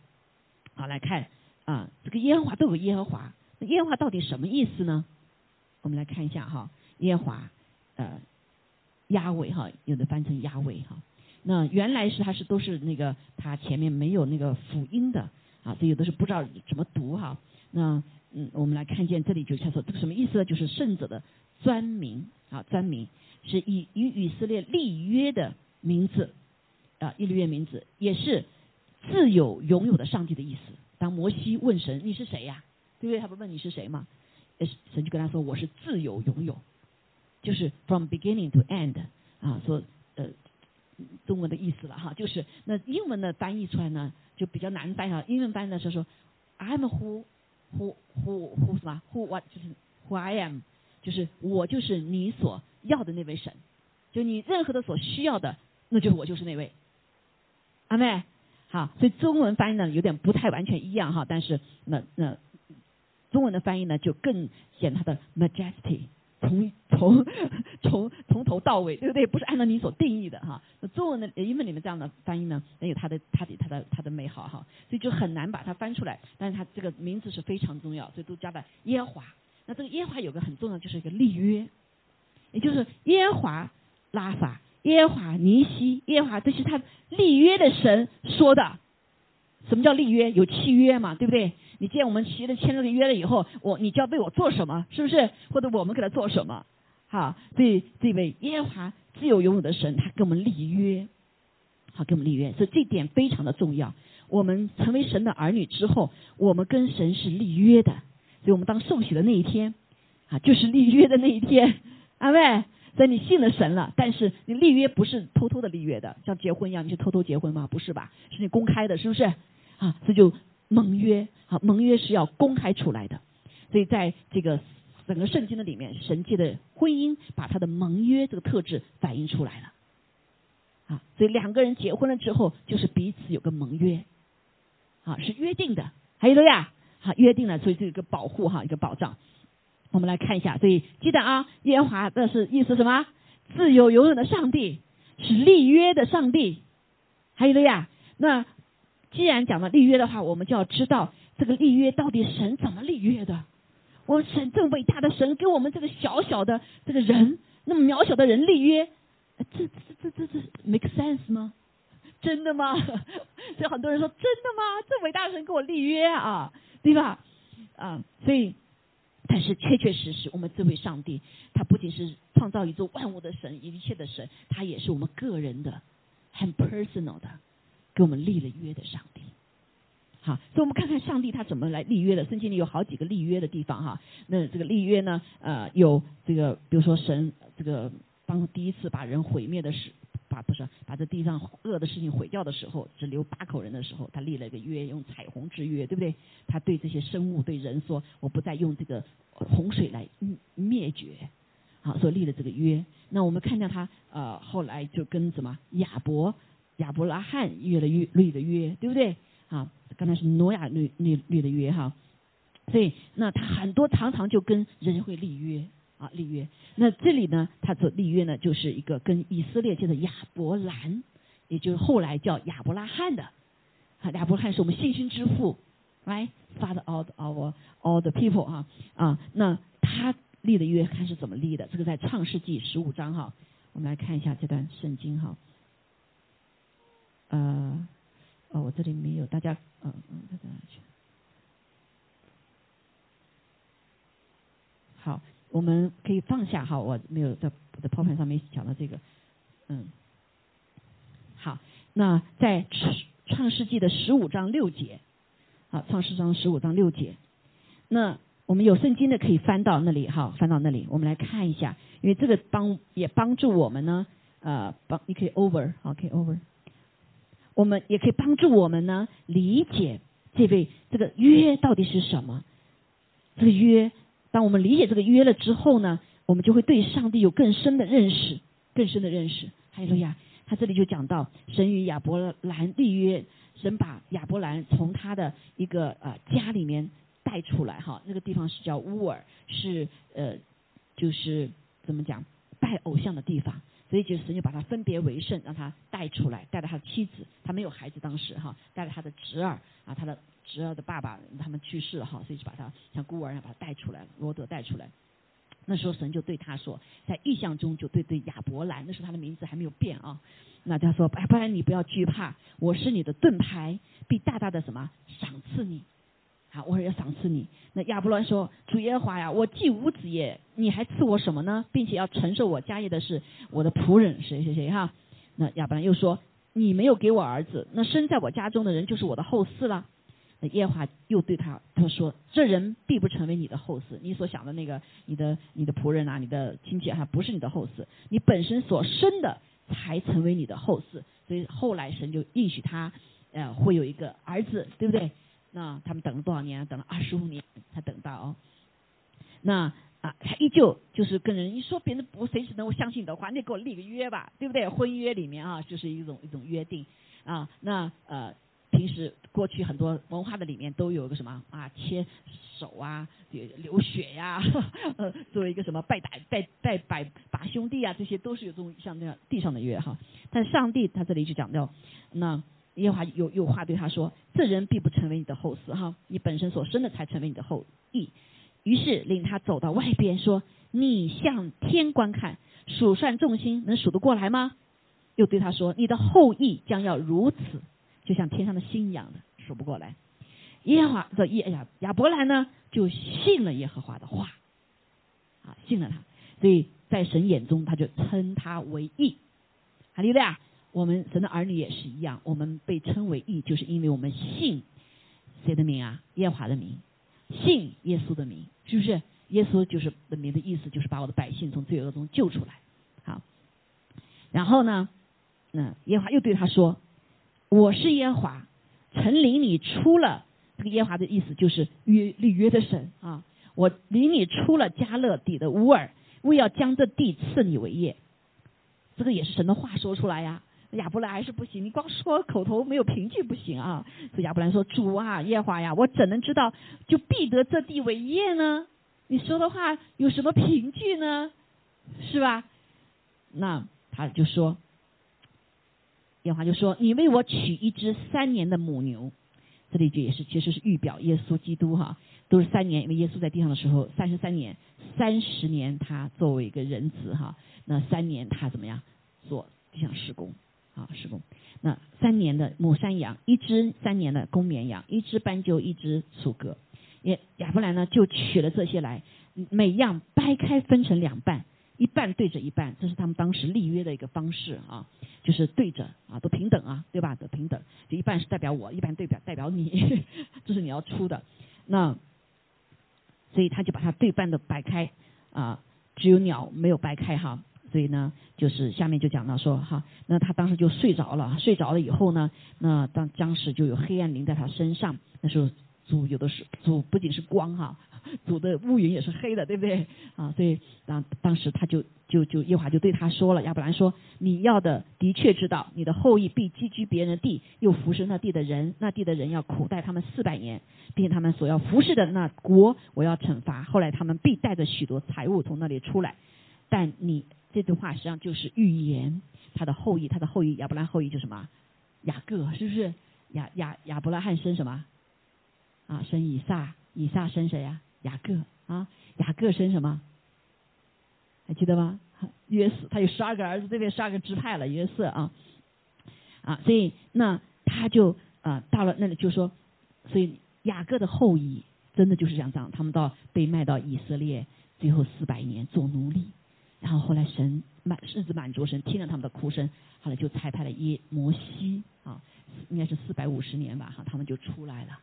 好来看啊，这个耶和华都有耶和华，那耶和华到底什么意思呢？我们来看一下哈，耶和华呃压尾哈，有的翻成压尾哈，那原来是它是都是那个它前面没有那个辅音的啊，所以有的是不知道怎么读哈。那嗯，我们来看见这里就他说这个什么意思呢？就是圣者的专名啊，专名是以与以色列立约的。名字啊，伊律约名字也是自有拥有的上帝的意思。当摩西问神你是谁呀？对不对？他不问你是谁吗？神就跟他说我是自有拥有，就是 from beginning to end 啊，说呃中文的意思了哈，就是那英文的翻译出来呢就比较难翻哈。英文翻译的时候说 I'm who who who who 什么 who what 就是 who I am，就是我就是你所要的那位神，就你任何的所需要的。那就是我就是那位，阿妹，好，所以中文翻译呢有点不太完全一样哈，但是那那中文的翻译呢就更显它的 majesty，从 从从从头到尾，对不对？不是按照你所定义的哈。那中文的英文里面这样的翻译呢，也有它的它的它的它的美好哈，所以就很难把它翻出来。但是它这个名字是非常重要，所以都加在耶华。那这个耶华有个很重要，就是一个立约，也就是耶华拉法。耶华尼西，耶华这是他立约的神说的，什么叫立约？有契约嘛，对不对？你既然我们签了签了个约了以后，我你就要为我做什么，是不是？或者我们给他做什么？好，所以这位耶和华自由拥有的神，他跟我们立约，好，跟我们立约，所以这点非常的重要。我们成为神的儿女之后，我们跟神是立约的，所以我们当受洗的那一天，啊，就是立约的那一天，阿妹。所以你信了神了，但是你立约不是偷偷的立约的，像结婚一样，你去偷偷结婚吗？不是吧？是你公开的，是不是？啊，这就盟约，啊，盟约是要公开出来的。所以在这个整个圣经的里面，神界的婚姻把他的盟约这个特质反映出来了。啊，所以两个人结婚了之后，就是彼此有个盟约，啊，是约定的，还有了呀，好，约定了，所以这个保护哈，一个保障。我们来看一下，所以记得啊，耶和华的是意思什么？自由永远的上帝是立约的上帝，还有了呀。那既然讲了立约的话，我们就要知道这个立约到底神怎么立约的？我们神这么伟大的神，跟我们这个小小的这个人，那么渺小的人立约，这这这这这 make sense 吗？真的吗？所以很多人说真的吗？这伟大的神跟我立约啊，对吧？啊，所以。但是确确实实，我们这位上帝，他不仅是创造宇宙万物的神，一切的神，他也是我们个人的很 personal 的，给我们立了约的上帝。好，所以我们看看上帝他怎么来立约的。圣经里有好几个立约的地方哈。那这个立约呢，呃，有这个，比如说神这个当第一次把人毁灭的时。把不是把这地上恶的事情毁掉的时候，只留八口人的时候，他立了一个约，用彩虹之约，对不对？他对这些生物、对人说：“我不再用这个洪水来灭绝。”好，所以立了这个约。那我们看见他呃，后来就跟什么亚伯、亚伯拉罕约了约立的约，对不对？啊，刚才是挪亚立立立的约哈。所以那他很多常常就跟人会立约。啊，立约。那这里呢，他做立约呢，就是一个跟以色列界的亚伯兰，也就是后来叫亚伯拉罕的。啊，亚伯拉罕是我们信心之父，right，father of our all the people 啊啊。那他立的约看是怎么立的？这个在创世纪十五章哈，我们来看一下这段圣经哈。呃，哦，我这里没有，大家嗯嗯，在哪去？好。我们可以放下哈，我没有在我的抛盘上面讲到这个，嗯，好，那在创世纪的十五章六节，好，创世章十五章六节，那我们有圣经的可以翻到那里哈，翻到那里，我们来看一下，因为这个帮也帮助我们呢，呃，帮你可以 over，好，可以 over，我们也可以帮助我们呢理解这位这个约到底是什么，这个约。当我们理解这个约了之后呢，我们就会对上帝有更深的认识，更深的认识。还有呀，他这里就讲到神与亚伯兰立约，神把亚伯兰从他的一个呃家里面带出来哈，那个地方是叫乌尔，是呃就是怎么讲拜偶像的地方，所以就神就把他分别为圣，让他带出来，带着他的妻子，他没有孩子当时哈，带着他的侄儿啊，他的。侄儿的爸爸他们去世了哈，所以就把他像孤儿一样把他带出来，罗德带出来。那时候神就对他说，在意象中就对对亚伯兰，那时候他的名字还没有变啊。那他说，哎，不然你不要惧怕，我是你的盾牌，必大大的什么赏赐你。好，我要赏赐你。那亚伯兰说，主耶和华呀，我既无子也，你还赐我什么呢？并且要承受我家业的是我的仆人谁谁谁哈。那亚伯兰又说，你没有给我儿子，那生在我家中的人就是我的后嗣了。那耶和华又对他他说：“这人必不成为你的后嗣，你所想的那个你的你的仆人啊，你的亲戚哈，不是你的后嗣，你本身所生的才成为你的后嗣。所以后来神就应许他，呃，会有一个儿子，对不对？那他们等了多少年？等了二十五年才等到。那啊，他依旧就是跟人一说，别人不谁只能够相信你的话，你得给我立个约吧，对不对？婚约里面啊，就是一种一种约定啊。那呃。”平时过去很多文化的里面都有个什么啊牵手啊流血呀，呃作为一个什么拜打拜拜拜把兄弟啊这些都是有这种像那样地上的约哈，但上帝他这里就讲到，那耶和华有有话对他说，这人必不成为你的后嗣哈，你本身所生的才成为你的后裔。于是领他走到外边说，你向天观看，数算众星，能数得过来吗？又对他说，你的后裔将要如此。就像天上的星一样的，数不过来。耶和华的耶亚亚伯兰呢，就信了耶和华的话，啊，信了他，所以在神眼中，他就称他为义。哈利路亚！我们神的儿女也是一样，我们被称为义，就是因为我们信谁的名啊？耶华的名，信耶稣的名，是不是？耶稣就是的名的意思，就是把我的百姓从罪恶中救出来。好，然后呢，那耶华又对他说：“我是耶华，曾领你出了。”这个耶华的意思就是约立约的神啊！我领你出了加勒底的乌尔，为要将这地赐你为业。这个也是神的话说出来呀。亚伯兰还是不行，你光说口头没有凭据不行啊。所以亚伯兰说：“主啊，耶华呀，我怎能知道就必得这地为业呢？你说的话有什么凭据呢？是吧？”那他就说：“耶和华就说，你为我取一只三年的母牛。”这里就也是，其实是预表耶稣基督哈，都是三年，因为耶稣在地上的时候三十三年，三十年他作为一个人子哈，那三年他怎么样做地上施工啊施工？那三年的母山羊一只，三年的公绵羊一只，斑鸠一只，属鸽。也亚伯兰呢就取了这些来，每样掰开分成两半。一半对着一半，这是他们当时立约的一个方式啊，就是对着啊，都平等啊，对吧？都平等，就一半是代表我，一半代表代表你，这是你要出的。那所以他就把它对半的掰开啊，只有鸟没有掰开哈。所以呢，就是下面就讲到说哈，那他当时就睡着了，睡着了以后呢，那当当时就有黑暗临在他身上，那时候主有的是主不仅是光哈。主的乌云也是黑的，对不对啊？所以当当时他就就就耶华就对他说了，亚伯兰说：“你要的的确知道，你的后裔必寄居别人的地，又服侍那地的人，那地的人要苦待他们四百年，并且他们所要服侍的那国，我要惩罚。后来他们必带着许多财物从那里出来。但你这句话实际上就是预言他的后裔，他的后裔亚伯兰后裔就什么雅各，是不是亚亚亚伯拉罕生什么啊？生以撒，以撒生谁呀？雅各啊，雅各生什么？还记得吗？约瑟，他有十二个儿子，这边十二个支派了。约瑟啊，啊，所以那他就啊到了那里就说，所以雅各的后裔真的就是这样，他们到被卖到以色列，最后四百年做奴隶，然后后来神满日子满足，神听了他们的哭声，后来就差派了耶摩西啊，应该是四百五十年吧，哈，他们就出来了。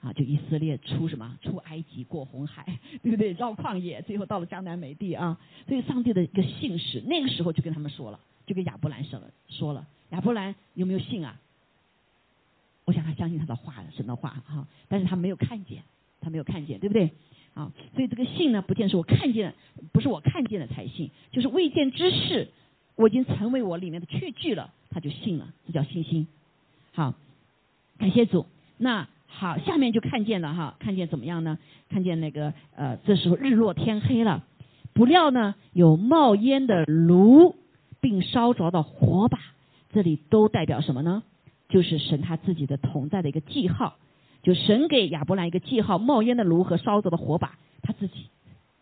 啊，就以色列出什么？出埃及，过红海，对不对？绕旷野，最后到了江南美地啊。所以上帝的一个信使，那个时候就跟他们说了，就跟亚伯兰说了，说了。亚伯兰有没有信啊？我想他相信他的话，神的话哈，但是他没有看见，他没有看见，对不对？啊，所以这个信呢，不见是我看见，不是我看见了才信，就是未见之事，我已经成为我里面的确据了，他就信了，这叫信心。好，感谢主。那。好，下面就看见了哈，看见怎么样呢？看见那个呃，这时候日落天黑了，不料呢有冒烟的炉，并烧着的火把，这里都代表什么呢？就是神他自己的同在的一个记号，就神给亚伯兰一个记号，冒烟的炉和烧着的火把，他自己，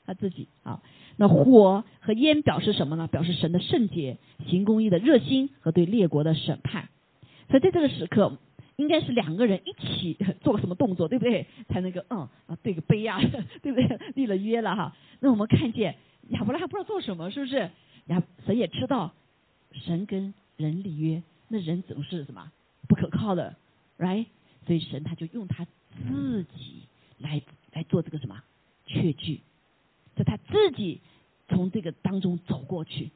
他自己啊。那火和烟表示什么呢？表示神的圣洁、行公义的热心和对列国的审判。所以在这个时刻。应该是两个人一起做个什么动作，对不对？才能够嗯啊对个杯呀，对不对？立了约了哈。那我们看见亚伯拉罕不知道做什么，是不是？亚神也知道神跟人立约，那人总是什么不可靠的，right？所以神他就用他自己来来做这个什么确据，就他自己从这个当中走过去，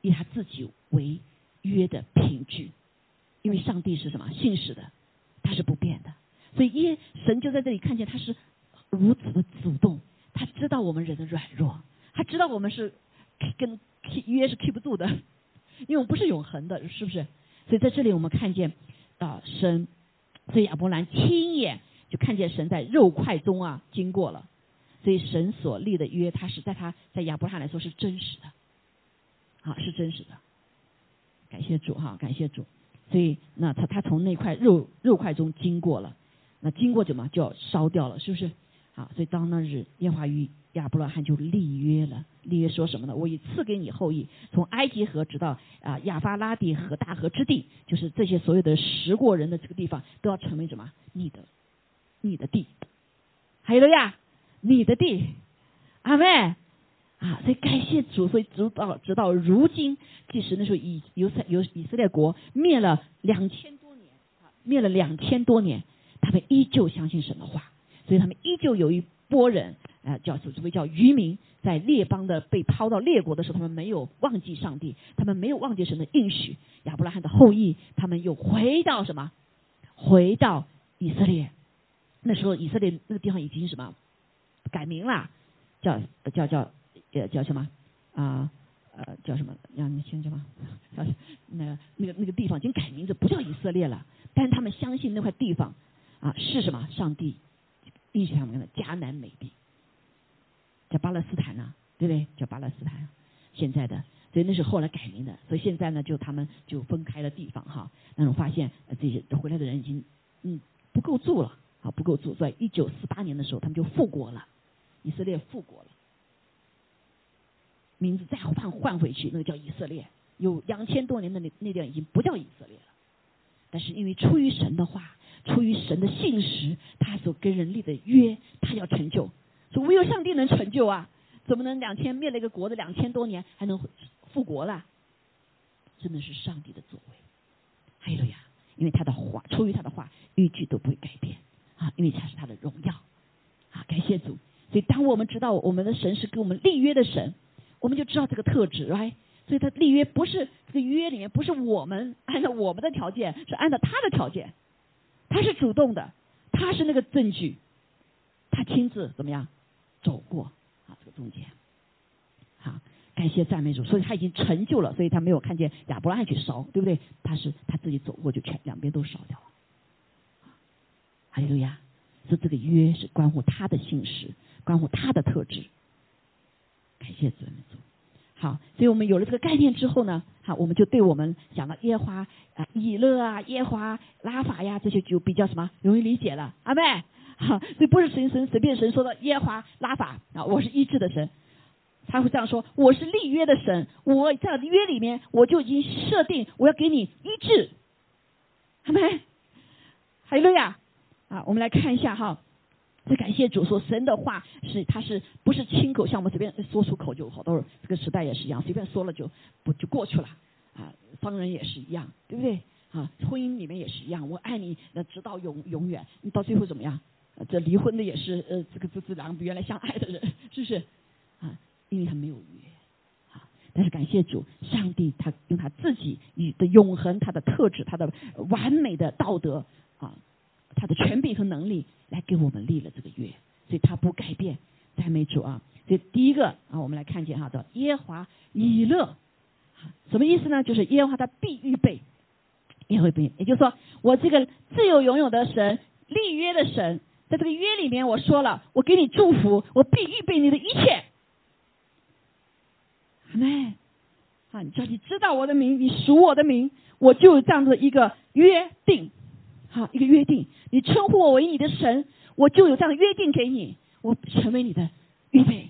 以他自己为约的凭据。因为上帝是什么信使的，他是不变的，所以耶神就在这里看见他是如此的主动，他知道我们人的软弱，他知道我们是跟约是 keep 不住的，因为我们不是永恒的，是不是？所以在这里我们看见啊神，所以亚伯兰亲眼就看见神在肉块中啊经过了，所以神所立的约，他是在他在亚伯拉罕来说是真实的，啊是真实的，感谢主哈，感谢主。所以，那他他从那块肉肉块中经过了，那经过怎么就要烧掉了？是不是？好，所以当那日，耶和华与亚伯拉罕就立约了。立约说什么呢？我已赐给你后裔，从埃及河直到啊亚法拉底河大河之地，就是这些所有的食过人的这个地方，都要成为什么？你的，你的地。还有了呀，你的地，阿妹啊！所以感谢主，所以直到直到如今，即使那时候以犹塞犹以色列国灭了两千多年，灭了两千多年，他们依旧相信神的话，所以他们依旧有一波人啊，叫所谓叫渔民，在列邦的被抛到列国的时候，他们没有忘记上帝，他们没有忘记神的应许。亚伯拉罕的后裔，他们又回到什么？回到以色列。那时候以色列那个地方已经什么改名了，叫叫叫呃叫什么啊呃叫什么让你听着吗？叫那个那个那个地方已经改名字不叫以色列了，但是他们相信那块地方啊是什么？上帝应许他们的迦南美地，叫巴勒斯坦呢，对不对？叫巴勒斯坦，现在的，所以那是后来改名的，所以现在呢就他们就分开了地方哈。那种发现这些回来的人已经嗯不够住了。啊，不够住，在一九四八年的时候，他们就复国了，以色列复国了，名字再换换回去，那个叫以色列。有两千多年的那那地方已经不叫以色列了，但是因为出于神的话，出于神的信实，他所跟人立的约，他要成就，所以唯有上帝能成就啊！怎么能两千灭了一个国的两千多年还能复国了？真的是上帝的作为，还有呀，因为他的话，出于他的话，一句都不会改变。啊，因为他是他的荣耀，啊，感谢主。所以当我们知道我们的神是跟我们立约的神，我们就知道这个特质，right？所以他立约不是这个约里面不是我们按照我们的条件，是按照他的条件，他是主动的，他是那个证据，他亲自怎么样走过啊这个中间，好，感谢赞美主。所以他已经成就了，所以他没有看见亚伯拉罕去烧，对不对？他是他自己走过就全两边都烧掉了。哈利路亚！是这个约是关乎他的信实，关乎他的特质。感谢主，主。好，所以我们有了这个概念之后呢，好，我们就对我们讲到耶华啊、以勒啊、耶华拉法呀这些就比较什么容易理解了，阿妹。好，所以不是神神随便神说的耶华拉法啊，我是医治的神，他会这样说，我是立约的神，我在约里面我就已经设定我要给你医治，阿妹。哈利路亚。啊，我们来看一下哈，这感谢主说神的话是他是不是亲口像我们随便说出口就好多这个时代也是一样，随便说了就不就过去了啊，商人也是一样，对不对啊？婚姻里面也是一样，我爱你那直到永永远，你到最后怎么样？这离婚的也是呃这个这这两个原来相爱的人，是不是啊？因为他没有约啊，但是感谢主，上帝他用他自己与的永恒，他的特质，他的完美的道德啊。他的权柄和能力来给我们立了这个约，所以他不改变。赞美主啊！所以第一个啊，我们来看见哈，叫耶华以勒，什么意思呢？就是耶和华他必预备，耶和华必，也就是说，我这个自由拥有的神，立约的神，在这个约里面，我说了，我给你祝福，我必预备你的一切。阿妹，啊，你叫你知道我的名，你属我的名，我就有这样子一个约定。好，一个约定，你称呼我为你的神，我就有这样的约定给你，我成为你的预备，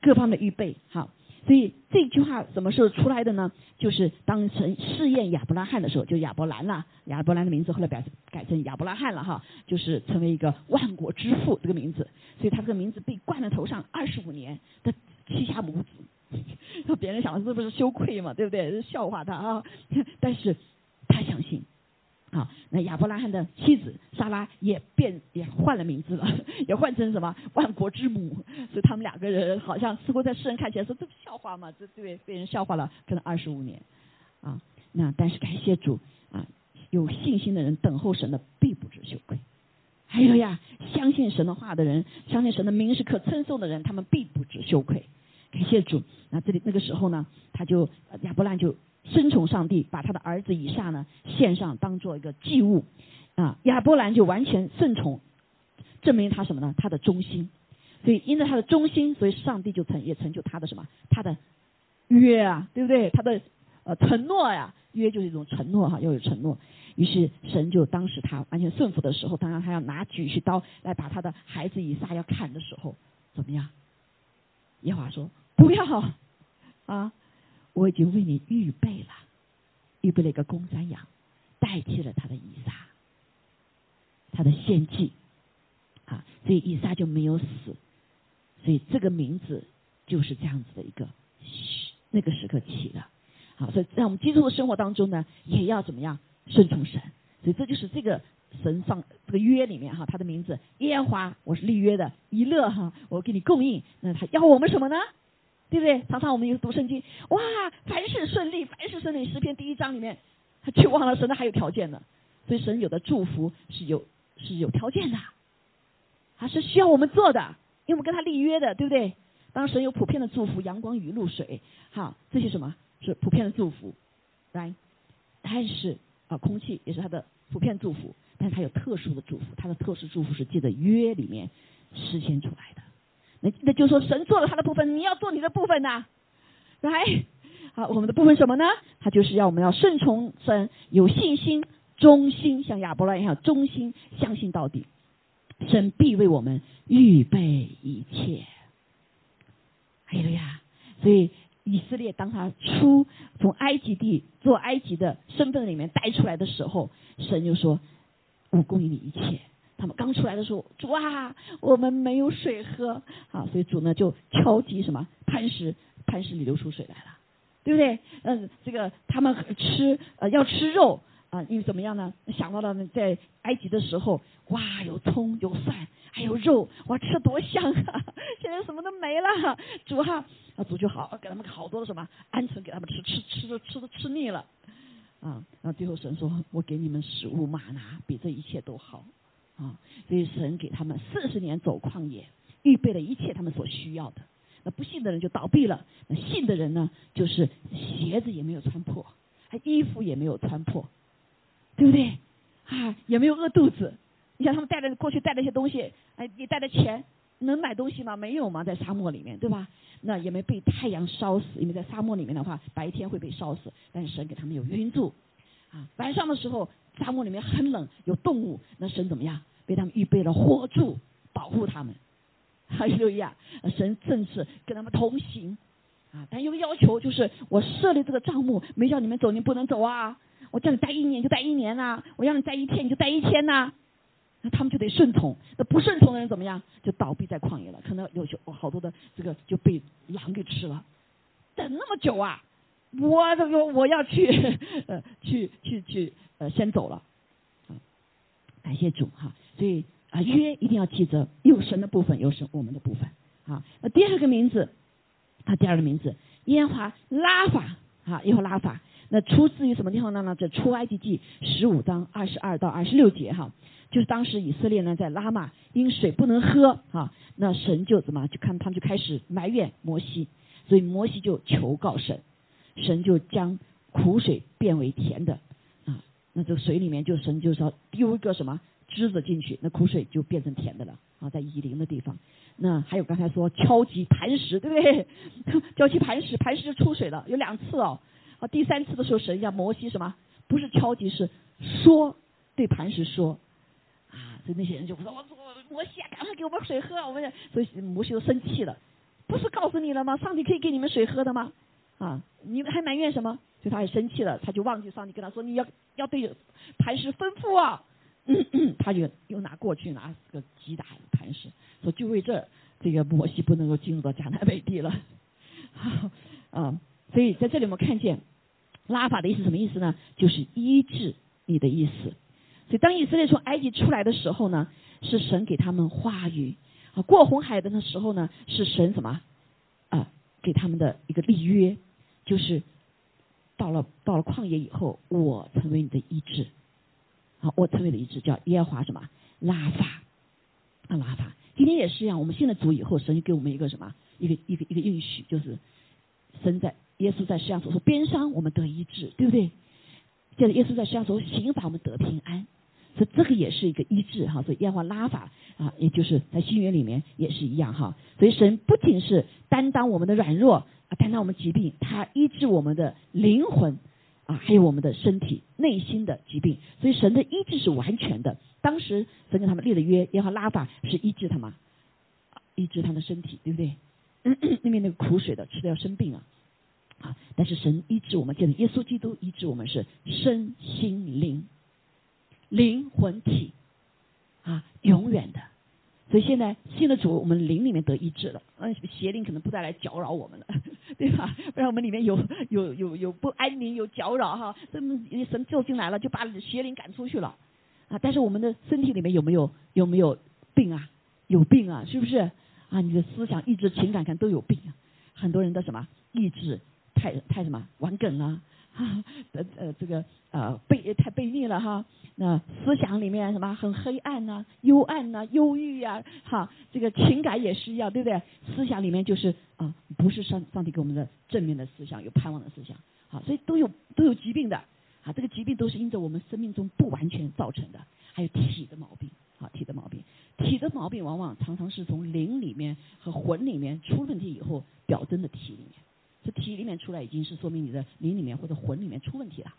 各方的预备。好，所以这句话什么时候出来的呢？就是当神试验亚伯拉罕的时候，就亚伯兰了。亚伯兰的名字后来改改成亚伯拉罕了哈，就是成为一个万国之父这个名字。所以他这个名字被冠在头上二十五年的七下母子，让 别人想是不是羞愧嘛？对不对？笑话他啊！但是他相信。啊，那亚伯拉罕的妻子莎拉也变也换了名字了，也换成什么万国之母，所以他们两个人好像似乎在世人看起来说这不笑话吗，这对被人笑话了，可能二十五年啊。那但是感谢主啊，有信心的人等候神的必不知羞愧。还有呀，相信神的话的人，相信神的名是可称颂的人，他们必不知羞愧。感谢主。那这里那个时候呢，他就亚伯兰就。尊崇上帝，把他的儿子以撒呢献上，当做一个祭物啊。亚伯兰就完全顺从，证明他什么呢？他的忠心。所以因着他的忠心，所以上帝就成也成就他的什么？他的约啊，对不对？他的呃承诺呀，约就是一种承诺哈，要有承诺。于是神就当时他完全顺服的时候，当然他要拿举起刀来把他的孩子以撒要砍的时候，怎么样？耶和华说：“不要啊，我已经为你预备了，预备了一个公山羊，代替了他的以撒，他的献祭啊，所以以撒就没有死，所以这个名字就是这样子的一个那个时刻起的。好，所以在我们基督的生活当中呢，也要怎么样顺从神？所以这就是这个神上这个约里面哈，他的名字耶和华，我是立约的，一乐哈，我给你供应。那他要我们什么呢？对不对？常常我们有读圣经，哇，凡事顺利，凡事顺利。诗篇第一章里面，他却忘了神，那还有条件呢。所以神有的祝福是有是有条件的，还是需要我们做的，因为我们跟他立约的，对不对？当神有普遍的祝福，阳光雨露水，好，这些什么？是普遍的祝福，来，但是啊，空气也是他的普遍祝福，但是他有特殊的祝福，他的特殊祝福是借着约里面实现出来的。那那就说神做了他的部分，你要做你的部分呐，来，好，我们的部分什么呢？他就是要我们要顺从神，有信心、忠心，像亚伯拉罕一样忠心，相信到底，神必为我们预备一切。哎呀，所以。以色列当他出从埃及地做埃及的身份里面带出来的时候，神就说：“我供应你一切。”他们刚出来的时候，主啊，我们没有水喝啊，所以主呢就敲击什么磐石，磐石里流出水来了，对不对？嗯，这个他们吃呃要吃肉。啊，因为怎么样呢？想到了在埃及的时候，哇，有葱有蒜还有肉，哇，吃的多香啊！现在什么都没了，主哈，啊主就好给他们好多的什么鹌鹑给他们吃，吃吃的吃都吃腻了，啊，然后最后神说：“我给你们食物玛拿，比这一切都好。”啊，所以神给他们四十年走旷野，预备了一切他们所需要的。那不信的人就倒闭了，那信的人呢，就是鞋子也没有穿破，还衣服也没有穿破。对不对？啊，也没有饿肚子。你想他们带的过去带那些东西，哎，你带的钱能买东西吗？没有吗？在沙漠里面，对吧？那也没被太阳烧死，因为在沙漠里面的话，白天会被烧死。但是神给他们有云柱，啊，晚上的时候沙漠里面很冷，有动物，那神怎么样？为他们预备了火柱保护他们。哈利路亚！神正是跟他们同行，啊，但有个要求就是，我设立这个账目，没叫你们走，你不能走啊。我叫你待一年就待一年呐，我让你待一天你就待一天呐，那他们就得顺从。那不顺从的人怎么样？就倒闭在旷野了。可能有些好多的这个就被狼给吃了。等那么久啊，我这个我要去 呃去去去呃先走了。感谢主哈，所以啊约一定要记着有神的部分，有神我们的部分啊。那第二个名字，他第二个名字耶和华拉法啊，耶和华拉法。那出自于什么地方呢？呢，这出埃及记十五章二十二到二十六节哈，就是当时以色列呢在拉玛因水不能喝哈，那神就怎么就看他们就开始埋怨摩西，所以摩西就求告神，神就将苦水变为甜的，这个水里面就神就是要丢一个什么枝子进去，那苦水就变成甜的了啊，在以林的地方。那还有刚才说敲击磐石，对不对？敲击磐石，磐石就出水了，有两次哦。啊，第三次的时候，神让摩西什么？不是敲击，是说对磐石说啊，所以那些人就说：“我我摩西啊，赶快给我们水喝！”我们所以摩西都生气了，不是告诉你了吗？上帝可以给你们水喝的吗？啊，你们还埋怨什么？所以他也生气了，他就忘记上帝跟他说：“你要要对磐石吩咐啊！”他就又拿过去拿个击打磐石，说就为这，这个摩西不能够进入到迦南美地了。啊。所以在这里我们看见拉法的意思什么意思呢？就是医治你的意思。所以当以色列从埃及出来的时候呢，是神给他们话语啊；过红海的那时候呢，是神什么啊给他们的一个立约，就是到了到了旷野以后，我成为你的医治啊，我成为的医治叫耶和华什么拉法啊拉法。今天也是一样，我们信了主以后，神就给我们一个什么一个一个一个应许，就是神在。耶稣在世上所说边伤，我们得医治，对不对？接着耶稣在世上所说刑罚，我们得平安，所以这个也是一个医治哈。所以耶和华拉法啊，也就是在新约里面也是一样哈。所以神不仅是担当我们的软弱啊，担当我们疾病，他医治我们的灵魂啊，还有我们的身体内心的疾病。所以神的医治是完全的。当时神跟他们立了约，耶和拉法是医治他们，医治他的身体，对不对？那边那个苦水的吃的要生病啊，啊！但是神医治我们，借着耶稣基督医治我们是身心灵、灵魂体啊，永远的。所以现在信了主，我们灵里面得医治了，嗯，邪灵可能不再来搅扰我们了，对吧？不然我们里面有有有有不安宁，有搅扰哈，这么神救进来了，就把邪灵赶出去了啊！但是我们的身体里面有没有有没有病啊？有病啊，是不是？啊，你的思想、意志、情感看都有病啊！很多人的什么意志太太什么玩梗了，呃呃这个呃背太背逆了哈。那思想里面什么很黑暗呐、幽暗呐、忧郁呀，哈，这个情感也是要对不对？思想里面就是啊，不是上上帝给我们的正面的思想，有盼望的思想，好，所以都有都有疾病的，啊，这个疾病都是因着我们生命中不完全造成的，还有体的毛病，好，体的毛病。体的毛病往往常常是从灵里面和魂里面出问题以后表征的体里面，这体里面出来已经是说明你的灵里面或者魂里面出问题了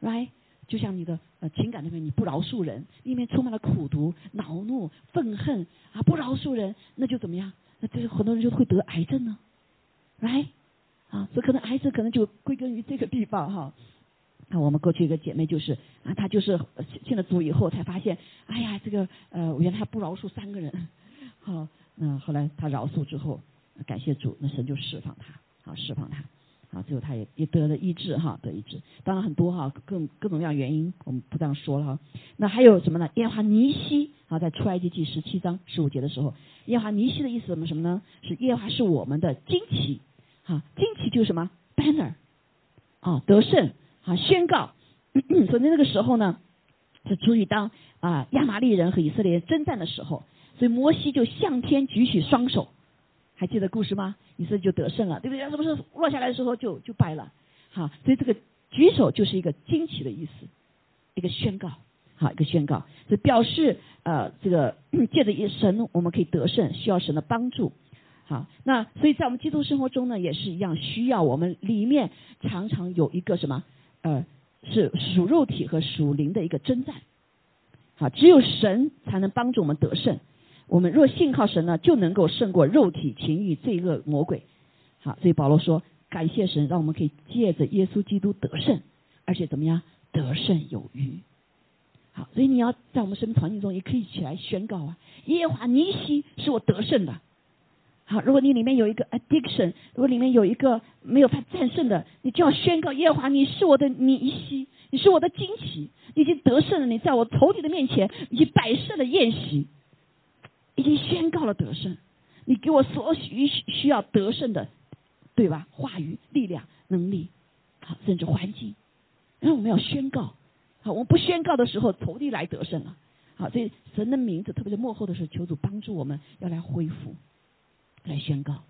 ，right？就像你的呃情感里面你不饶恕人，里面充满了苦毒、恼怒、愤恨啊，不饶恕人，那就怎么样？那这很多人就会得癌症呢，right？啊，所以可能癌症可能就归根于这个地方哈。啊，我们过去一个姐妹就是啊，她就是进了主以后才发现，哎呀，这个呃，原来她不饶恕三个人，好，那后来她饶恕之后，感谢主，那神就释放她，好释放他，好，最后他也也得了医治哈，得医治。当然很多哈，各各种各样原因，我们不这样说了哈。那还有什么呢？耶和华尼西啊，在出埃及记十七章十五节的时候，耶和华尼西的意思什么什么呢？是耶和华是我们的旌旗，哈，旌旗就是什么？banner，啊，得胜。啊，宣告！所以那个时候呢，是足以当啊亚玛利人和以色列人征战的时候，所以摩西就向天举起双手，还记得故事吗？以色列就得胜了，对不对？是不是落下来的时候就就败了？好，所以这个举手就是一个惊奇的意思，一个宣告，好，一个宣告，所以表示呃这个 借着一神我们可以得胜，需要神的帮助。好，那所以在我们基督生活中呢，也是一样，需要我们里面常常有一个什么？呃，是属肉体和属灵的一个征战，好，只有神才能帮助我们得胜。我们若信靠神呢，就能够胜过肉体、情欲、罪恶、魔鬼。好，所以保罗说，感谢神，让我们可以借着耶稣基督得胜，而且怎么样，得胜有余。好，所以你要在我们生命环境中，也可以起来宣告啊，耶华尼西是我得胜的。好，如果你里面有一个 addiction，如果里面有一个没有法战胜的，你就要宣告耶华，你是我的尼西，你是我的惊奇，你已经得胜了。你在我头顶的面前已经摆设了宴席，已经宣告了得胜。你给我所需需要得胜的，对吧？话语、力量、能力，好，甚至环境，然后我们要宣告。好，我们不宣告的时候，仇敌来得胜了。好，所以神的名字，特别是幕后的时候，求主帮助我们要来恢复。来宣告，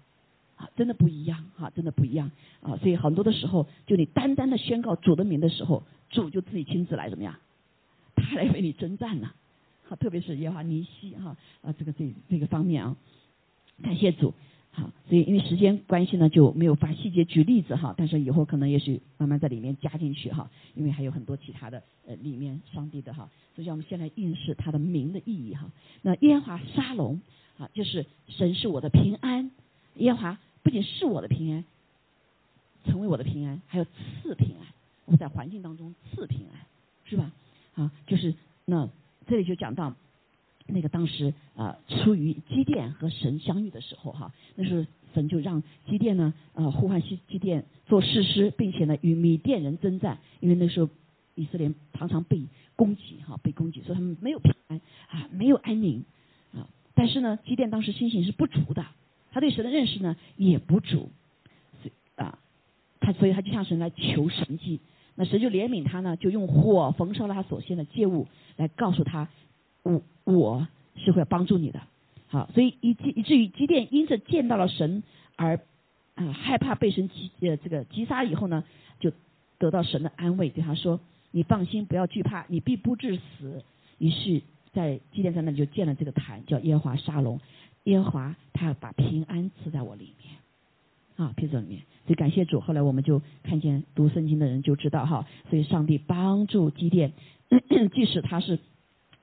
啊，真的不一样，哈，真的不一样，啊，所以很多的时候，就你单单的宣告主的名的时候，主就自己亲自来怎么样？他来为你征战呢，好，特别是耶和华尼西哈，啊，这个这这个方面啊，感谢主，好，所以因为时间关系呢，就没有发细节举例子哈，但是以后可能也许慢慢在里面加进去哈，因为还有很多其他的呃里面上帝的哈，所以我们先来认识他的名的意义哈，那耶和华沙龙。啊，就是神是我的平安，耶和华不仅是我的平安，成为我的平安，还有赐平安。我们在环境当中赐平安，是吧？啊，就是那这里就讲到那个当时啊，出于基甸和神相遇的时候哈，那时候神就让基甸呢啊呼唤西基甸做誓师，并且呢与米甸人征战，因为那时候以色列常常被攻击哈，被攻击，所以他们没有平安啊，没有安宁啊。但是呢，基甸当时心情是不足的，他对神的认识呢也不足，啊，他所以他就向神来求神迹，那神就怜悯他呢，就用火焚烧了他所献的祭物，来告诉他，我我是会帮助你的，好，所以以至以至于基甸因着见到了神而啊害怕被神击呃这个击杀以后呢，就得到神的安慰，对他说，你放心，不要惧怕，你必不至死，于是。在祭奠山那里就建了这个坛，叫耶和华沙龙。耶和华他要把平安赐在我里面啊，披在里面。所以感谢主，后来我们就看见读圣经的人就知道哈，所以上帝帮助基甸，即使他是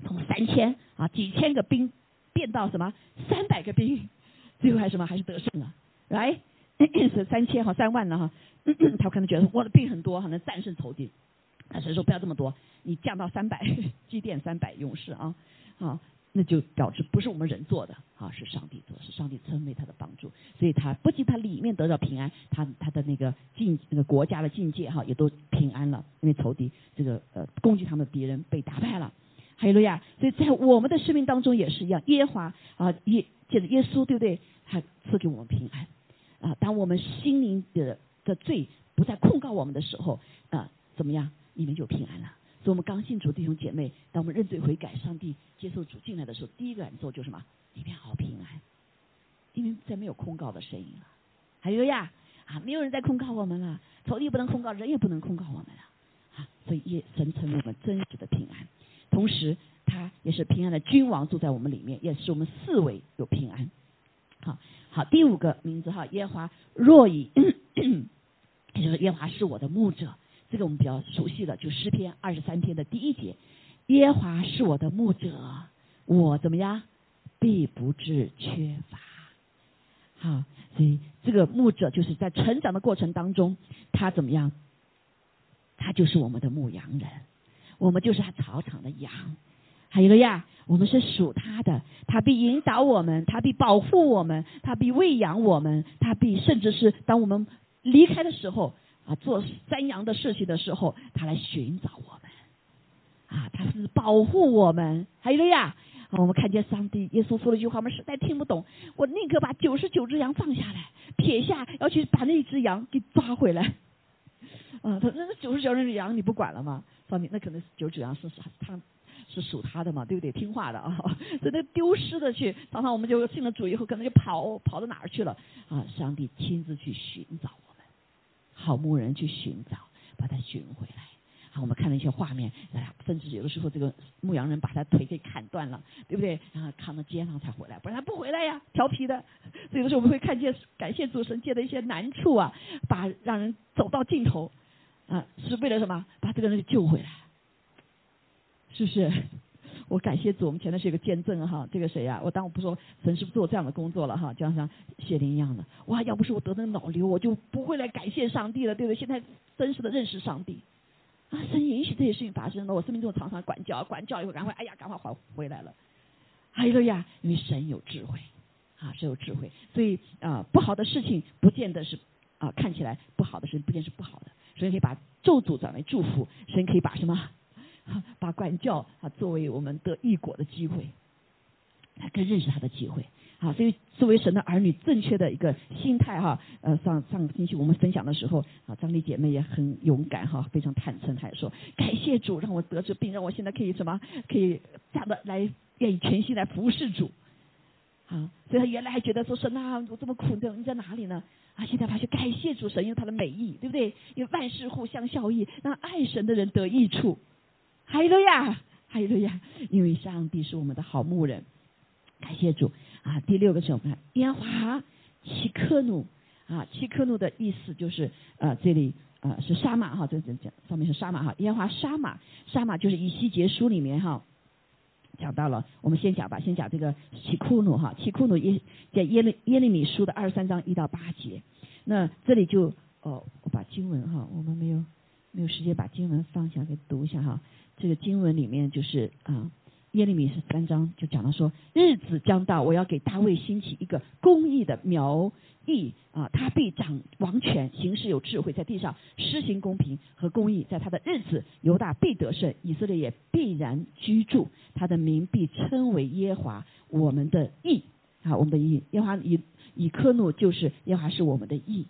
从三千啊几千个兵变到什么三百个兵，最后还什么还是得胜了，来是三千哈三万了哈，他可能觉得我的兵很多，可能战胜仇敌，所以说不要这么多，你降到三百，基甸三百勇士啊，好。那就表示不是我们人做的啊，是上帝做，是上帝称为他的帮助，所以他不仅他里面得到平安，他他的那个境那个国家的境界哈也都平安了，因为仇敌这个呃攻击他们的敌人被打败了，哈利路亚！所以在我们的生命当中也是一样，耶华啊耶借着耶稣对不对？他赐给我们平安啊，当我们心灵的的罪不再控告我们的时候啊，怎么样？你们就平安了。所以我们刚信主弟兄姐妹，当我们认罪悔改，上帝接受主进来的时候，第一个感受就是什么？里面好平安，因为再没有控告的声音了。还有呀，啊，没有人在控告我们了，仇敌不能控告，人也不能控告我们了。啊，所以也神成为我们真实的平安，同时他也是平安的君王住在我们里面，也是我们四维有平安。好，好，第五个名字哈，耶华若以，也就是耶华是我的牧者。这个我们比较熟悉的，就诗篇二十三篇的第一节：耶华是我的牧者，我怎么样，必不致缺乏。好，所以这个牧者就是在成长的过程当中，他怎么样？他就是我们的牧羊人，我们就是他草场的羊。还有个呀，我们是属他的，他必引导我们，他必保护我们，他必喂养我们，他必甚至是当我们离开的时候。啊，做山羊的事情的时候，他来寻找我们，啊，他是保护我们。还有呀，我们看见上帝耶稣说了一句话，我们实在听不懂。我宁可把九十九只羊放下来，撇下要去把那只羊给抓回来。啊，他那九十九只羊你不管了吗？上帝，那可能是九九羊是他是属他的嘛，对不对？听话的啊，所以那丢失的去，常常我们就信了主以后，可能就跑跑到哪儿去了啊？上帝亲自去寻找。好牧人去寻找，把他寻回来。好，我们看了一些画面，甚至有的时候这个牧羊人把他腿给砍断了，对不对？然后扛到肩上才回来，不然他不回来呀，调皮的。所以有的时候我们会看见，感谢主神借的一些难处啊，把让人走到尽头啊，是为了什么？把这个人救回来，是不是？我感谢主，我们前面是一个见证哈，这个谁呀？我当我不说神是不做这样的工作了哈，就像谢林一样的，哇！要不是我得那个脑瘤，我就不会来感谢上帝了，对不对？现在真实的认识上帝啊，神允许这些事情发生了，我生命中常常管教，管教以后赶快，哎呀，赶快还回来了。还有呀，因为神有智慧啊，神有智慧，所以啊，不好的事情不见得是啊，看起来不好的事情不见是不好的，所以可以把咒诅转为祝福，神可以把什么？把管教啊作为我们得异果的机会，更认识他的机会啊。所以作为神的儿女，正确的一个心态哈。呃，上上个星期我们分享的时候啊，张丽姐妹也很勇敢哈，非常坦诚，她也说感谢主让我得这病，让我现在可以什么可以这样的来愿意全心来服侍主啊。所以她原来还觉得说神啊，我这么苦的，你在哪里呢？啊，现在发现感谢主神用他的美意，对不对？因为万事互相效益，让爱神的人得益处。哈利路亚，哈利路亚！因为上帝是我们的好牧人，感谢主啊！第六个是我们看耶华奇克努啊，奇克努的意思就是呃，这里呃是沙马哈，这这这上面是沙马哈，耶华沙马，沙马就是以西结书里面哈讲到了，我们先讲吧，先讲这个奇库努哈，奇库努耶在耶利耶利米书的二十三章一到八节，那这里就哦，我把经文哈，我们没有没有时间把经文放下给读一下哈。这个经文里面就是啊，耶利米是三章就讲了说，日子将到，我要给大卫兴起一个公义的苗裔啊，他必掌王权，行事有智慧，在地上施行公平和公义，在他的日子，犹大必得胜，以色列也必然居住，他的名必称为耶华，我们的义啊，我们的义，耶华以以科诺就是耶华是我们的义，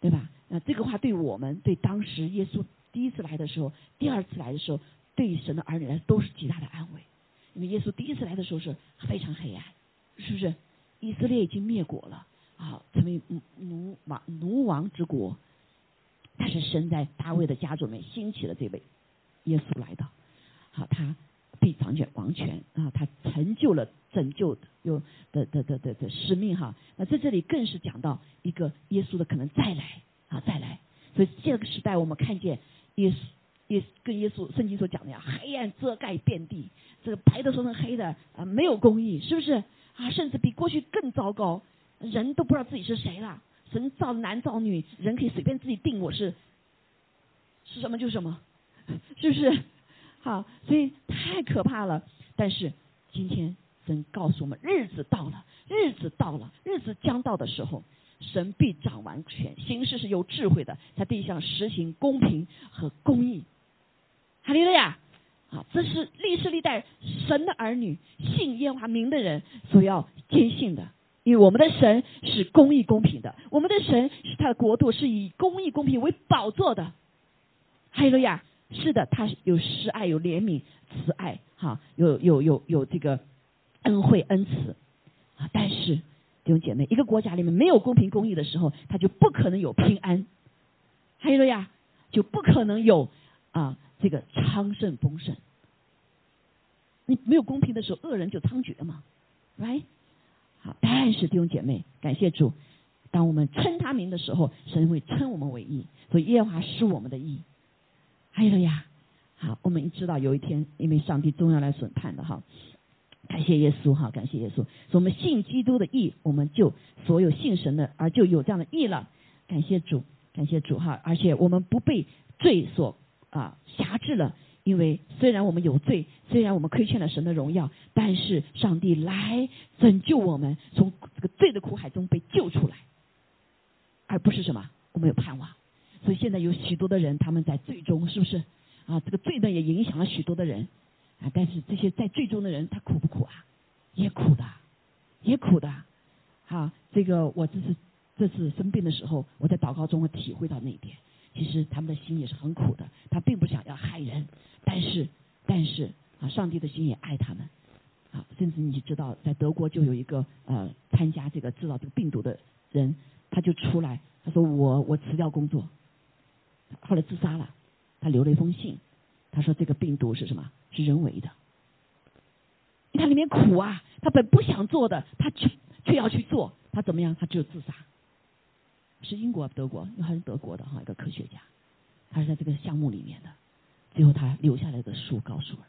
对吧？那这个话对我们对当时耶稣。第一次来的时候，第二次来的时候，对于神的儿女来说都是极大的安慰。因为耶稣第一次来的时候是非常黑暗，是不是？以色列已经灭国了啊，成为奴王奴王之国。但是。神在大卫的家族里面兴起了这位耶稣来到，好，他必掌权王权啊，他成就了拯救的有的的的的的使命哈。那在这里更是。讲到一个耶稣的可能再来啊再来，所以这个时代我们看见耶稣耶跟耶稣圣经所讲的呀，黑暗遮盖遍地，这个白的说成黑的啊，没有公义，是不是啊？甚至比过去更糟糕，人都不知道自己是谁了。神造男造女，人可以随便自己定我是是什么就是什么，是不是？好，所以太可怕了。但是今天神告诉我们，日子到了，日子到了，日子将到的时候，神必掌完全，行事是有智慧的，在地上实行公平和公义。哈利路亚！啊，这是历世历代神的儿女信耶和华名的人所要坚信的。因为我们的神是公义公平的，我们的神是他的国度是以公义公平为宝座的。哈利路亚！是的，他有施爱，有怜悯，慈爱，哈，有有有有这个恩惠恩慈啊。但是弟兄姐妹，一个国家里面没有公平公义的时候，他就不可能有平安。哈利路亚！就不可能有啊这个昌盛丰盛。你没有公平的时候，恶人就猖獗嘛，right？好，但是弟兄姐妹，感谢主，当我们称他名的时候，神会称我们为义，所以耶和华是我们的义。还有呀，好，我们知道有一天，因为上帝终要来审判的哈，感谢耶稣哈，感谢耶稣，所以我们信基督的义，我们就所有信神的而就有这样的义了。感谢主，感谢主哈，而且我们不被罪所啊辖制了。因为虽然我们有罪，虽然我们亏欠了神的荣耀，但是上帝来拯救我们，从这个罪的苦海中被救出来，而不是什么我们有盼望。所以现在有许多的人他们在最终是不是啊？这个罪呢也影响了许多的人啊。但是这些在最终的人他苦不苦啊？也苦的，也苦的。好，这个我这次这次生病的时候，我在祷告中我体会到那一点。其实他们的心也是很苦的，他并不想要害人，但是，但是啊，上帝的心也爱他们，啊，甚至你知道，在德国就有一个呃参加这个制造这个病毒的人，他就出来，他说我我辞掉工作，后来自杀了，他留了一封信，他说这个病毒是什么？是人为的，他里面苦啊，他本不想做的，他却却要去做，他怎么样？他只有自杀。是英国、德国，还是德国的哈一个科学家，他是在这个项目里面的。最后他留下来的书告诉我，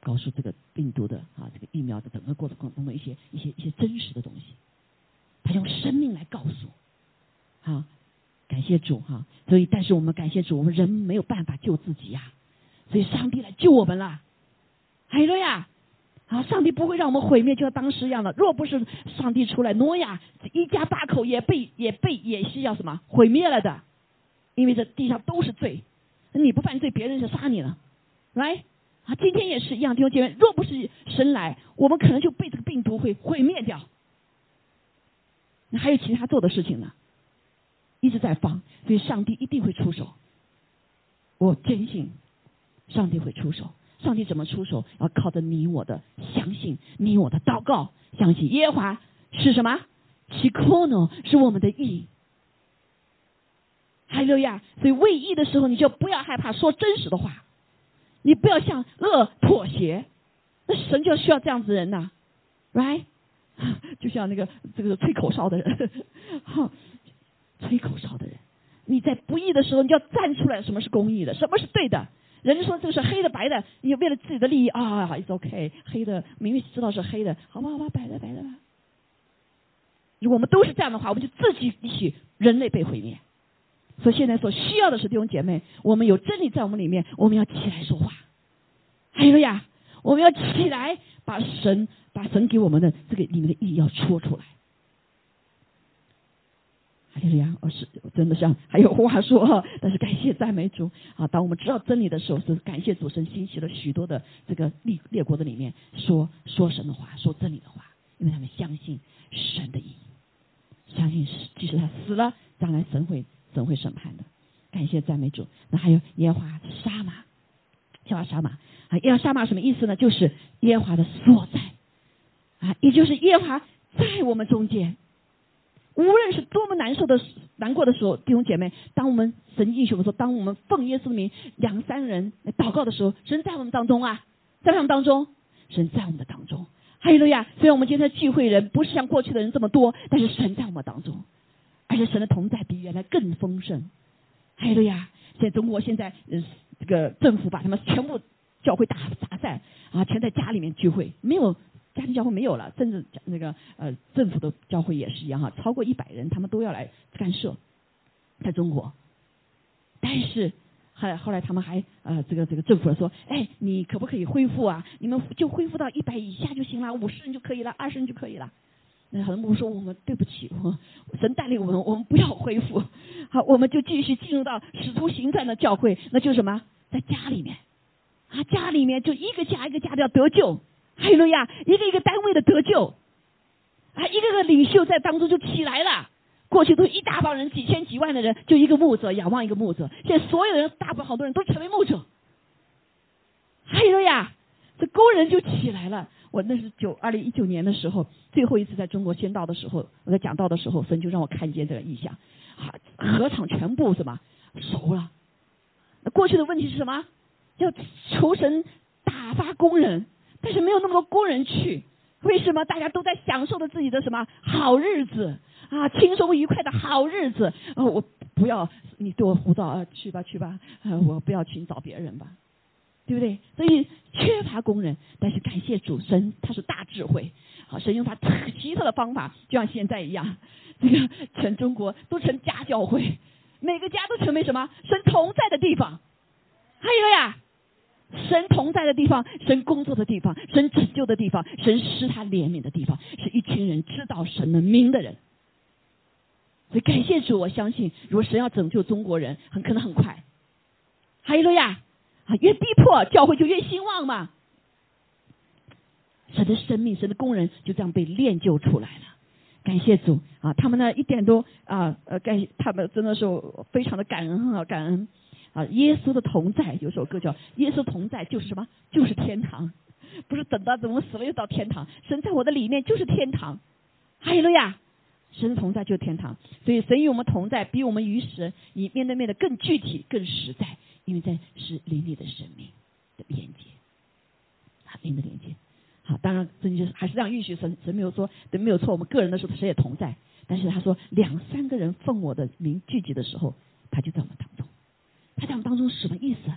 告诉这个病毒的啊，这个疫苗的整个过程当中的一些一些一些真实的东西。他用生命来告诉，好，感谢主哈。所以，但是我们感谢主，我们人没有办法救自己呀，所以上帝来救我们了。海瑞呀！啊！上帝不会让我们毁灭，就像当时一样的。若不是上帝出来，挪亚一家八口也被也被也是要什么毁灭了的，因为这地上都是罪，你不犯罪，别人就杀你了，来啊！今天也是一样，弟兄姐妹，若不是神来，我们可能就被这个病毒会毁灭掉。那还有其他做的事情呢，一直在放，所以上帝一定会出手。我坚信，上帝会出手。上帝怎么出手？要靠着你我的相信，你我的祷告，相信耶和华是什么？其可能是我们的义。还有呀，所以为义的时候，你就不要害怕说真实的话，你不要向恶妥协。那神就需要这样子的人呐，right？就像那个这个吹口哨的人，哈，吹口哨的人，你在不义的时候，你就要站出来，什么是公义的，什么是对的。人家说这个是黑的白的，你为了自己的利益啊，it's OK，黑的明明知道是黑的，好吧好吧，白的白的吧。如果我们都是这样的话，我们就自己一起人类被毁灭。所以现在所需要的是弟兄姐妹，我们有真理在我们里面，我们要起来说话。还有呀，我们要起来把神把神给我们的这个里面的意义要说出来。哈利路亚！我是真的像还有话说，但是感谢赞美主啊！当我们知道真理的时候，是感谢主神兴起了许多的这个列列国的里面说说神的话，说真理的话，因为他们相信神的意义，相信即使他死了，将来神会神会审判的。感谢赞美主！那还有耶和华杀马，耶和华杀马啊！耶和华杀马什么意思呢？就是耶和华的所在啊，也就是耶和华在我们中间。无论是多么难受的、难过的时候，弟兄姐妹，当我们神应许我们说，当我们奉耶稣的名两三人祷告的时候，神在我们当中啊，在我们当中，神在我们的当中。哈利路亚！虽然我们今天的聚会人不是像过去的人这么多，但是神在我们当中，而且神的同在比原来更丰盛。哈利路亚！现在中国现在，呃，这个政府把他们全部教会打打散啊，全在家里面聚会，没有家庭教会没有了，甚至那个呃政府的教会也是一样哈，超过一百人他们都要来干涉，在中国，但是。后来后来他们还呃这个这个政府说，哎，你可不可以恢复啊？你们就恢复到一百以下就行了，五十人就可以了，二十人就可以了。那很多牧师说，我们对不起，我神带领我们，我们不要恢复。好，我们就继续进入到使徒行传的教会，那就是什么？在家里面啊，家里面就一个家一个家的要得救，哈利路亚，一个一个单位的得救，啊，一个个领袖在当中就起来了。过去都一大帮人，几千几万的人，就一个牧者仰望一个牧者。现在所有人，大部分好多人都成为牧者。还有呀，这工人就起来了。我那是九二零一九年的时候，最后一次在中国宣道的时候，我在讲道的时候，神就让我看见这个意象，啊，合场全部什么熟了。那过去的问题是什么？要求神打发工人，但是没有那么多工人去。为什么大家都在享受着自己的什么好日子？啊，轻松愉快的好日子，呃，我不要你对我胡造啊，去吧去吧，呃，我不要去，你找别人吧，对不对？所以缺乏工人，但是感谢主神，他是大智慧，好，神用他奇特的方法，就像现在一样，这个全中国都成家教会，每个家都成为什么？神同在的地方，还有呀，神同在的地方，神工作的地方，神拯救的地方，神施他怜悯的地方，是一群人知道神的名的人。所以感谢主，我相信，如果神要拯救中国人，很可能很快。还有路亚，啊，越逼迫教会就越兴旺嘛。神的生命，神的工人就这样被练就出来了。感谢主啊，他们呢一点都啊呃感，他们真的是非常的感恩啊感恩啊。耶稣的同在有首歌叫《耶稣同在就是什么？就是天堂，不是等到怎么死了又到天堂。神在我的里面就是天堂。还有了呀。神同在就是天堂，所以神与我们同在，比我们与神以面对面的更具体、更实在，因为在是灵里的生命的连接，啊，灵的连接。好，当然这就是还是这样允许神，神没有说对没有错，我们个人的时候谁也同在，但是他说两三个人奉我的名聚集的时候，他就在我们当中。他在我们当中什么意思？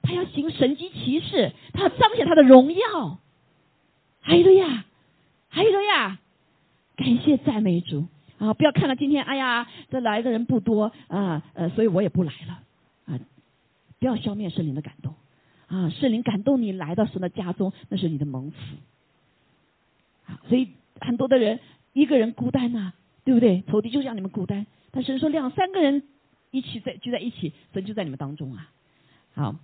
他要行神机骑士，他要彰显他的荣耀。还有呀，还有呀，感谢赞美主。啊！不要看到今天，哎呀，这来的人不多啊，呃，所以我也不来了啊！不要消灭圣灵的感动啊！圣灵感动你来到神的家中，那是你的蒙福啊！所以很多的人一个人孤单呐，对不对？仇敌就像你们孤单，但是说两三个人一起在聚在一起，神就在你们当中啊！好，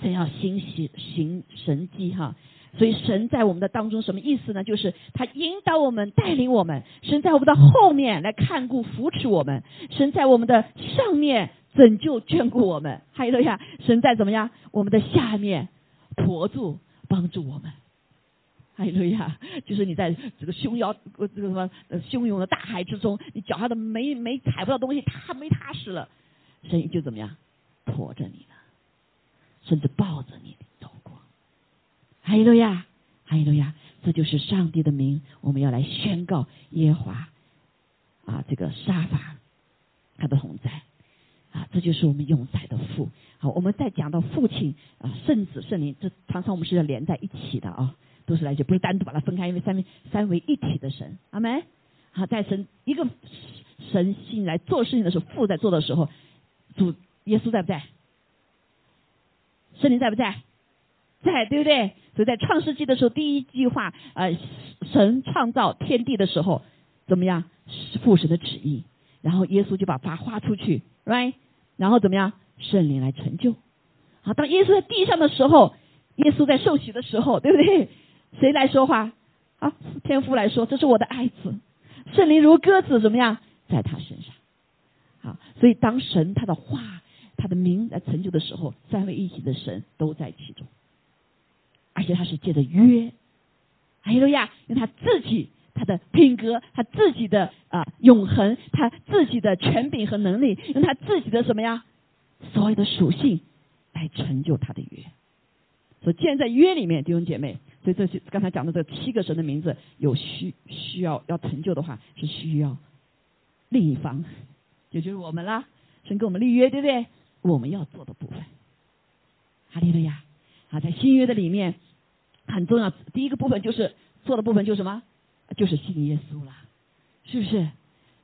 神要行行行神迹哈。所以神在我们的当中什么意思呢？就是他引导我们，带领我们。神在我们的后面来看顾、扶持我们。神在我们的上面拯救、眷顾我们。还有呀，神在怎么样？我们的下面托住、帮助我们。还有呀，就是你在这个汹涌、这个什么汹涌的大海之中，你脚下的没没踩不到东西，踏没踏实了，神就怎么样？驮着你了，甚至抱着你。哈利路亚，哈利路亚，这就是上帝的名，我们要来宣告耶华啊，这个沙法他的同在啊，这就是我们永在的父。好，我们再讲到父亲啊，圣子圣灵，这常常我们是要连在一起的啊，都是来就不是单独把它分开，因为三位三位一体的神，阿门。好，在神一个神性来做事情的时候，父在做的时候，主耶稣在不在？圣灵在不在？在，对不对？所以在创世纪的时候，第一句话，呃，神创造天地的时候，怎么样？父神的旨意，然后耶稣就把它画出去，right？然后怎么样？圣灵来成就。好，当耶稣在地上的时候，耶稣在受洗的时候，对不对？谁来说话？啊，天父来说，这是我的爱子，圣灵如鸽子，怎么样？在他身上。好，所以当神他的话、他的名来成就的时候，三位一体的神都在其中。而且他是借着约，哎呦呀，用他自己他的品格，他自己的啊永恒，他自己的权柄和能力，用他自己的什么呀，所有的属性来成就他的约。所以，建在约里面，弟兄姐妹，所以这些刚才讲的这七个神的名字，有需需要要成就的话，是需要另一方，也就是我们啦，神跟我们立约，对不对？我们要做的部分。哈利路亚！啊，在新约的里面很重要，第一个部分就是做的部分就是什么？就是信耶稣啦，是不是？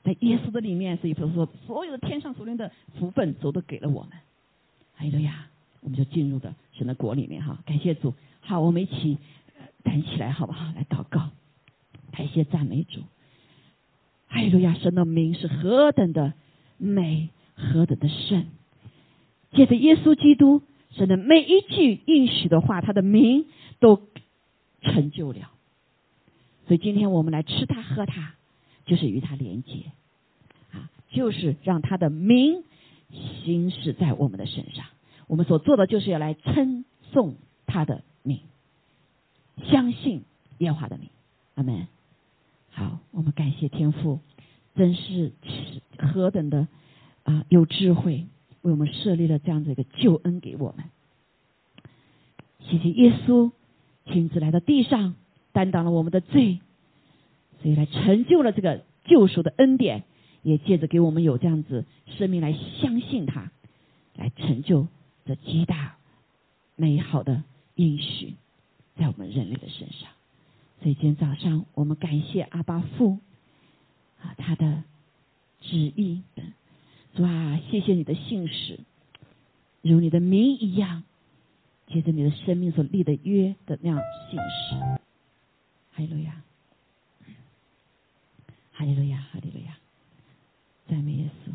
在耶稣的里面，所以说所有的天上所有的福分，主都给了我们。哈利路亚！我们就进入的神的国里面哈，感谢主。好，我们一起站起来好不好？来祷告，感谢赞美主。哈利路亚！神的名是何等的美，何等的圣。借着耶稣基督，神的每一句应许的话，他的名都成就了。所以今天我们来吃它喝它，就是与它连接啊，就是让他的名行使在我们的身上。我们所做的就是要来称颂他的名，相信耶和华的名，阿门。好，我们感谢天父，真是何等的啊有智慧，为我们设立了这样子一个救恩给我们。谢谢耶稣亲自来到地上，担当了我们的罪，所以来成就了这个救赎的恩典，也借着给我们有这样子生命来相信他，来成就。这极大美好的应许在我们人类的身上，所以今天早上我们感谢阿巴父啊，他的旨意，主啊，谢谢你的信使，如你的名一样，接着你的生命所立的约的那样信使，哈利路亚，哈利路亚，哈利路亚，赞美耶稣。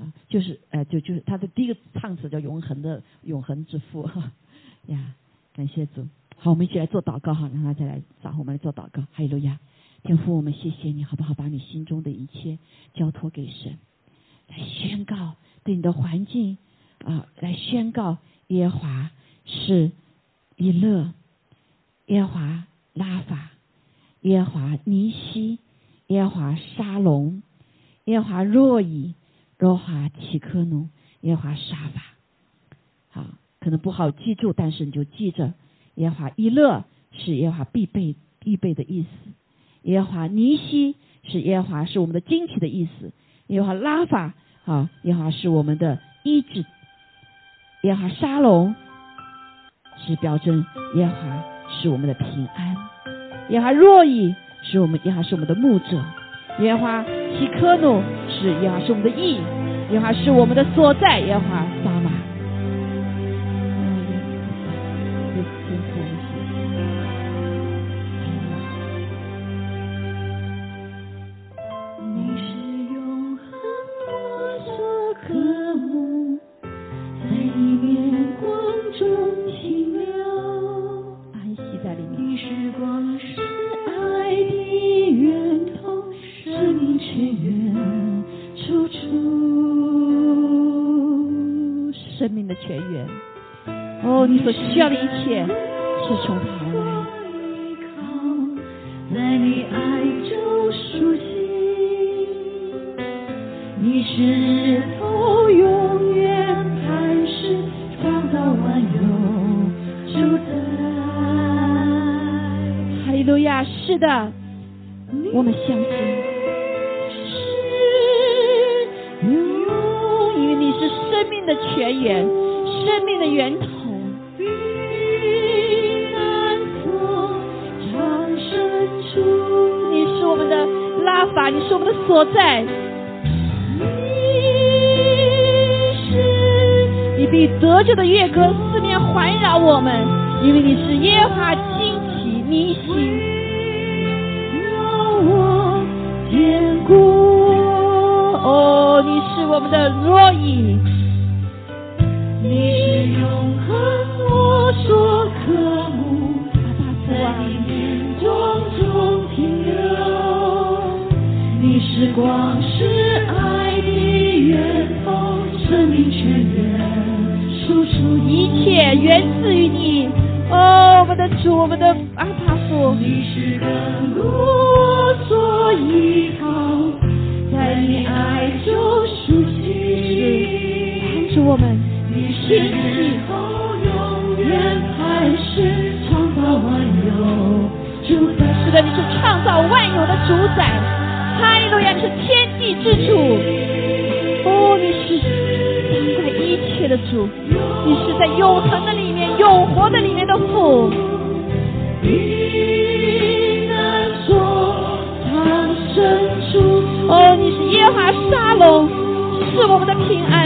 啊，就是呃，就就是他的第一个唱词叫“永恒的永恒之父”哈。呀，感谢主。好，我们一起来做祷告哈，让大家来，找我们来做祷告。哈利路亚，天父，我们谢谢你好不好？把你心中的一切交托给神，来宣告对你的环境啊，来宣告耶华是以勒，耶华拉法，耶华尼西，耶华沙龙，耶华若以。若华奇科努，耶华沙法，好，可能不好记住，但是你就记着，耶华伊勒是耶华必备必备的意思，耶华尼西是耶华是我们的惊奇的意思，耶华拉法啊，耶华是我们的医治，耶华沙龙是表征耶华是我们的平安，耶华若以是我们耶华是我们的牧者。烟花西科努是烟花是我们的意，烟花是我们的所在，耶华。路亚，是的，我们相信，因为你是生命的泉源，生命的源头，你是我们的拉法，你是我们的所在，你是你被得救的乐歌四面环绕我们，因为你是耶和华。你心，让我坚固。哦，你是我们的若隐，你是永恒，我说可慕，在你眼中中停留。你是光，是爱的源头，生命泉源。一切源自于你，哦，我们的主，我们的主宰，哈利路亚，你是天地之主。哦，你是掌管一切的主，你是在永恒的里面、永活的里面的父。哦，你是耶和华沙龙，是我们的平安。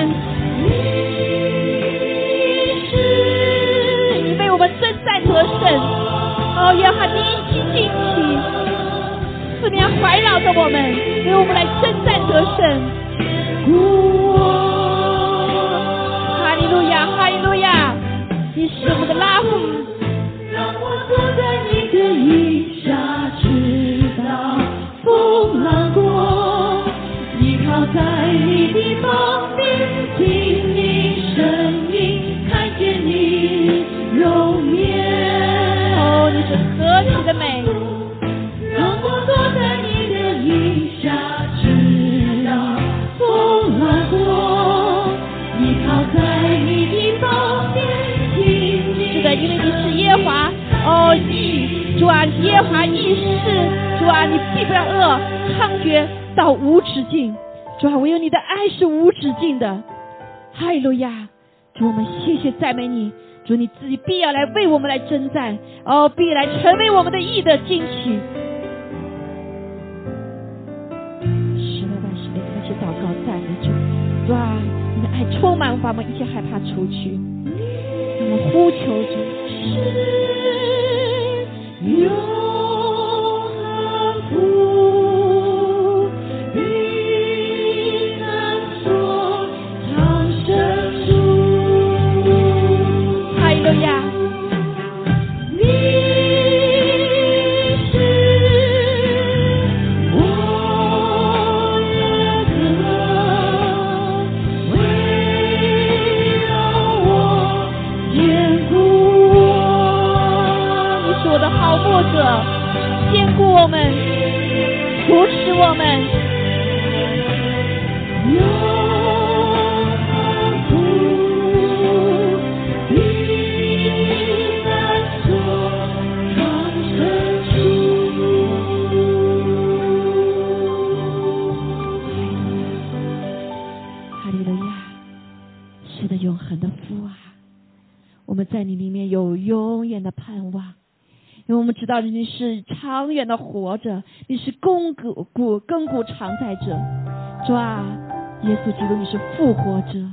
我们的意的惊喜。十六万十六，一起祷告赞美主，主啊，你的爱充满，把我们一切害怕除去，让我们呼求主。永恒扶道你是长远的活着，你是亘古古亘古常在者。主啊，耶稣基督，你是复活者，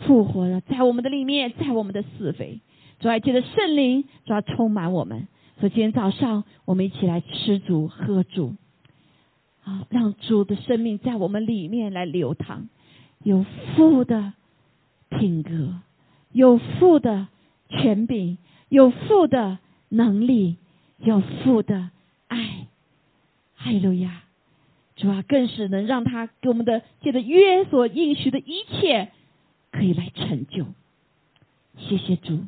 复活了，在我们的里面，在我们的四围。主啊，借着圣灵，主啊，充满我们。所以今天早上，我们一起来吃主喝主，啊，让主的生命在我们里面来流淌。有父的品格，有父的权柄，有父的能力，有父的爱。哈利路亚！主啊，更是能让他给我们的借着约所应许的一切，可以来成就。谢谢主，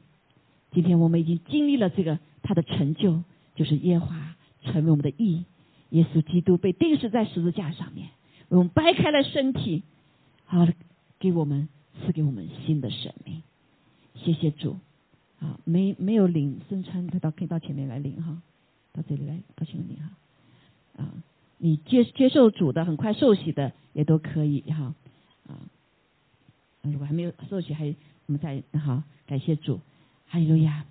今天我们已经经历了这个他的成就，就是耶和华成为我们的义，耶稣基督被钉死在十字架上面，为我们掰开了身体。好了，给我们赐给我们新的生命，谢谢主。啊，没没有领圣餐的到可以到前面来领哈，到这里来到前面领哈。啊，你接接受主的，很快受洗的也都可以哈。啊，如果还没有受洗，还我们再好感谢主，哈利路亚，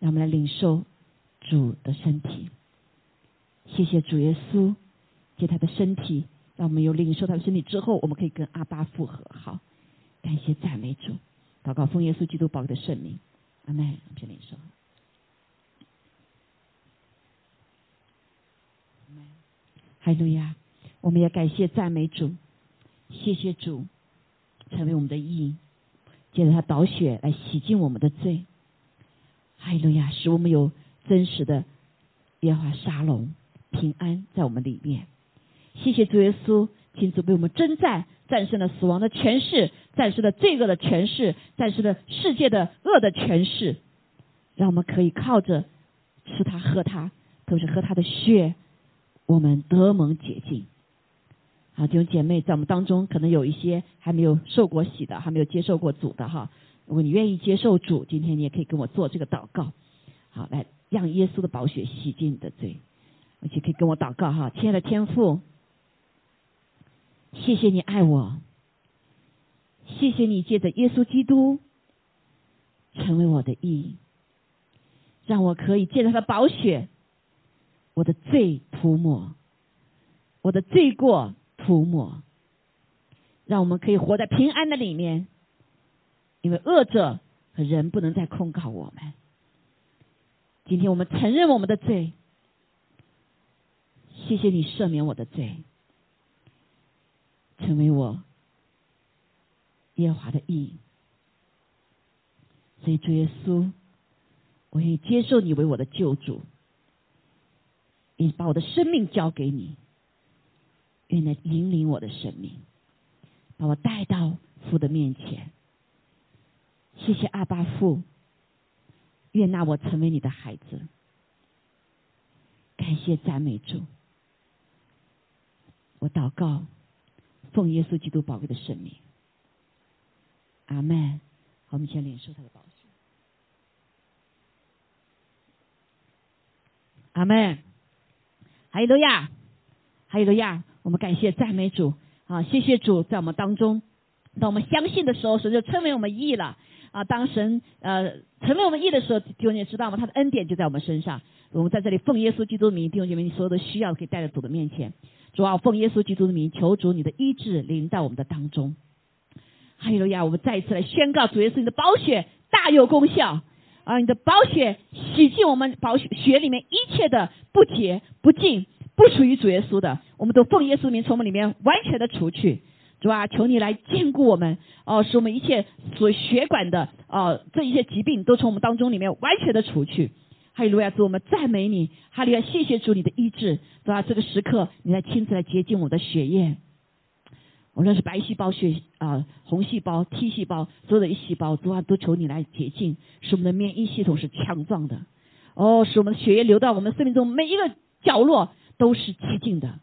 让我们来领受主的身体。谢谢主耶稣，借他的身体。让我们有领受他的身体之后，我们可以跟阿巴复合。好，感谢赞美主，祷告奉耶稣基督宝贵的圣名，阿门。我们先领受。哈利路亚！我们也感谢赞美主，谢谢主成为我们的义，借着他宝血来洗净我们的罪。哈利路亚！使我们有真实的耶和华沙龙平安在我们里面。谢谢主耶稣亲自为我们征战，战胜了死亡的权势，战胜了罪恶的权势，战胜了世界的恶的权势。让我们可以靠着吃它喝它，特别是喝它的血，我们得蒙洁净。好，弟兄姐妹，在我们当中可能有一些还没有受过洗的，还没有接受过主的哈。如果你愿意接受主，今天你也可以跟我做这个祷告。好，来让耶稣的宝血洗净你的罪，而且可以跟我祷告哈。亲爱的天父，谢谢你爱我，谢谢你借着耶稣基督成为我的义，让我可以借着他的宝血，我的罪涂抹，我的罪过涂抹，让我们可以活在平安的里面，因为恶者和人不能再控告我们。今天我们承认我们的罪，谢谢你赦免我的罪，成为我耶和华的义。所以主耶稣，我愿意接受你为我的救主，也把我的生命交给你，愿来引领我的生命，把我带到父的面前。谢谢阿巴父。愿纳我成为你的孩子，感谢赞美主。我祷告，奉耶稣基督宝贵的圣名，阿门。我们先领受他的宝血，阿门。哈利路亚，哈利路亚。我们感谢赞美主，啊，谢谢主在我们当中，当我们相信的时候，神就称为我们义了。啊，当神呃成为我们义的时候，弟兄姐妹知道吗？他的恩典就在我们身上。我们在这里奉耶稣基督的名，弟兄姐妹，你所有的需要可以带到主的面前。主啊，奉耶稣基督的名，求主你的医治临到我们的当中。哈利路亚！我们再一次来宣告，主耶稣你的宝血大有功效啊！你的宝血洗净我们宝血血里面一切的不洁、不净、不属于主耶稣的，我们都奉耶稣名从我们里面完全的除去。主啊，求你来兼顾我们哦，使我们一切所血管的哦这一些疾病都从我们当中里面完全的除去。哈利路亚，主我们赞美你，哈利路亚，谢谢主你的医治，主啊，这个时刻你来亲自来洁净我的血液，无论是白细胞、血啊、红细胞、T 细胞，所有的一细胞，主啊，都求你来洁净，使我们的免疫系统是强壮的，哦，使我们的血液流到我们生命中每一个角落都是洁净的。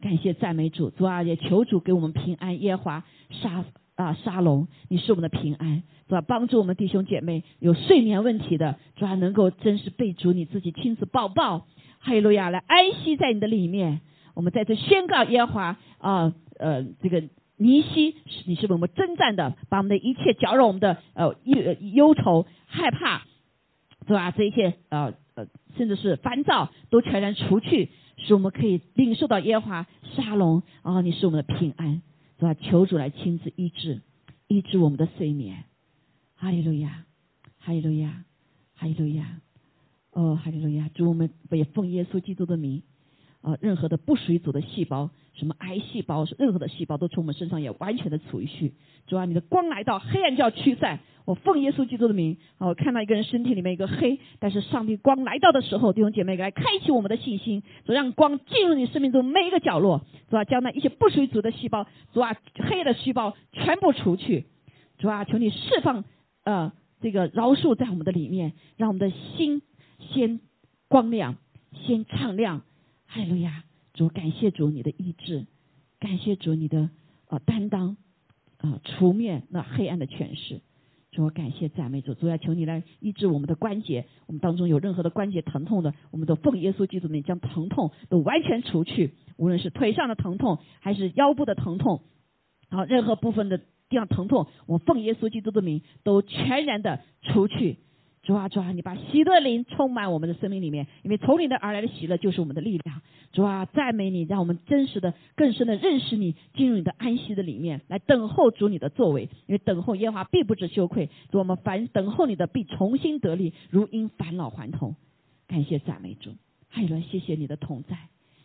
感谢赞美主，主啊，也求主给我们平安。耶华沙啊沙龙，你是我们的平安，主啊，帮助我们弟兄姐妹有睡眠问题的，主啊，能够真是被主你自己亲自抱抱，哈利路亚，来安息在你的里面。我们在这宣告耶华啊呃这个尼西，你是为我们征战的，把我们的一切搅扰我们的呃忧忧愁害怕，是吧？这一切呃呃甚至是烦躁都全然除去。使我们可以领受到耶和华沙龙啊！你是我们的平安，是吧？求主来亲自医治，医治我们的睡眠。哈利路亚，哈利路亚，哈利路亚。哦，哈利路亚！主我们也奉耶稣基督的名。啊，任何的不属于主的细胞，什么癌细胞，任何的细胞都从我们身上也完全的除去。主啊，你的光来到，黑暗就要驱散。我奉耶稣基督的名，啊，我看到一个人身体里面一个黑，但是上帝光来到的时候，弟兄姐妹来开启我们的信心，主让光进入你生命中每一个角落，主啊，将那一些不属于主的细胞，主啊，黑的细胞全部除去。主啊，求你释放呃这个饶恕在我们的里面，让我们的心先光亮，先敞亮。哈利路亚，主感谢主你的意志，感谢主你的呃担当啊，除灭那黑暗的权势。主感谢赞美主，主要求你来医治我们的关节，我们当中有任何的关节疼痛的，我们都奉耶稣基督的名将疼痛都完全除去，无论是腿上的疼痛还是腰部的疼痛，好任何部分的地方疼痛，我奉耶稣基督的名都全然的除去。主啊，主啊，你把喜乐灵充满我们的生命里面，因为从你的而来的喜乐就是我们的力量。主啊，赞美你，让我们真实的、更深的认识你，进入你的安息的里面，来等候主你的作为。因为等候耶和华必不知羞愧，主我们凡等候你的必重新得力，如因返老还童。感谢赞美主，海伦，谢谢你的同在，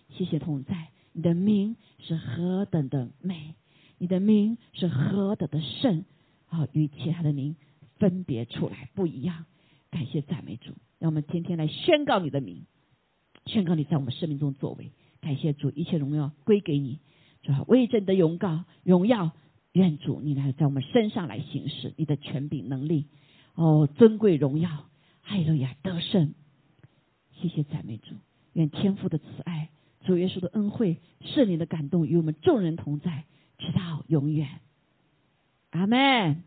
谢谢同在，你的名是何等的美，你的名是何等的圣啊，与其他的名分别出来不一样。感谢赞美主，让我们天天来宣告你的名，宣告你在我们生命中作为。感谢主，一切荣耀归给你，主为真的荣告荣耀，愿主你来在我们身上来行使你的权柄能力。哦，尊贵荣耀，哈利路亚，得胜！谢谢赞美主，愿天父的慈爱、主耶稣的恩惠、圣灵的感动与我们众人同在，直到永远。阿门。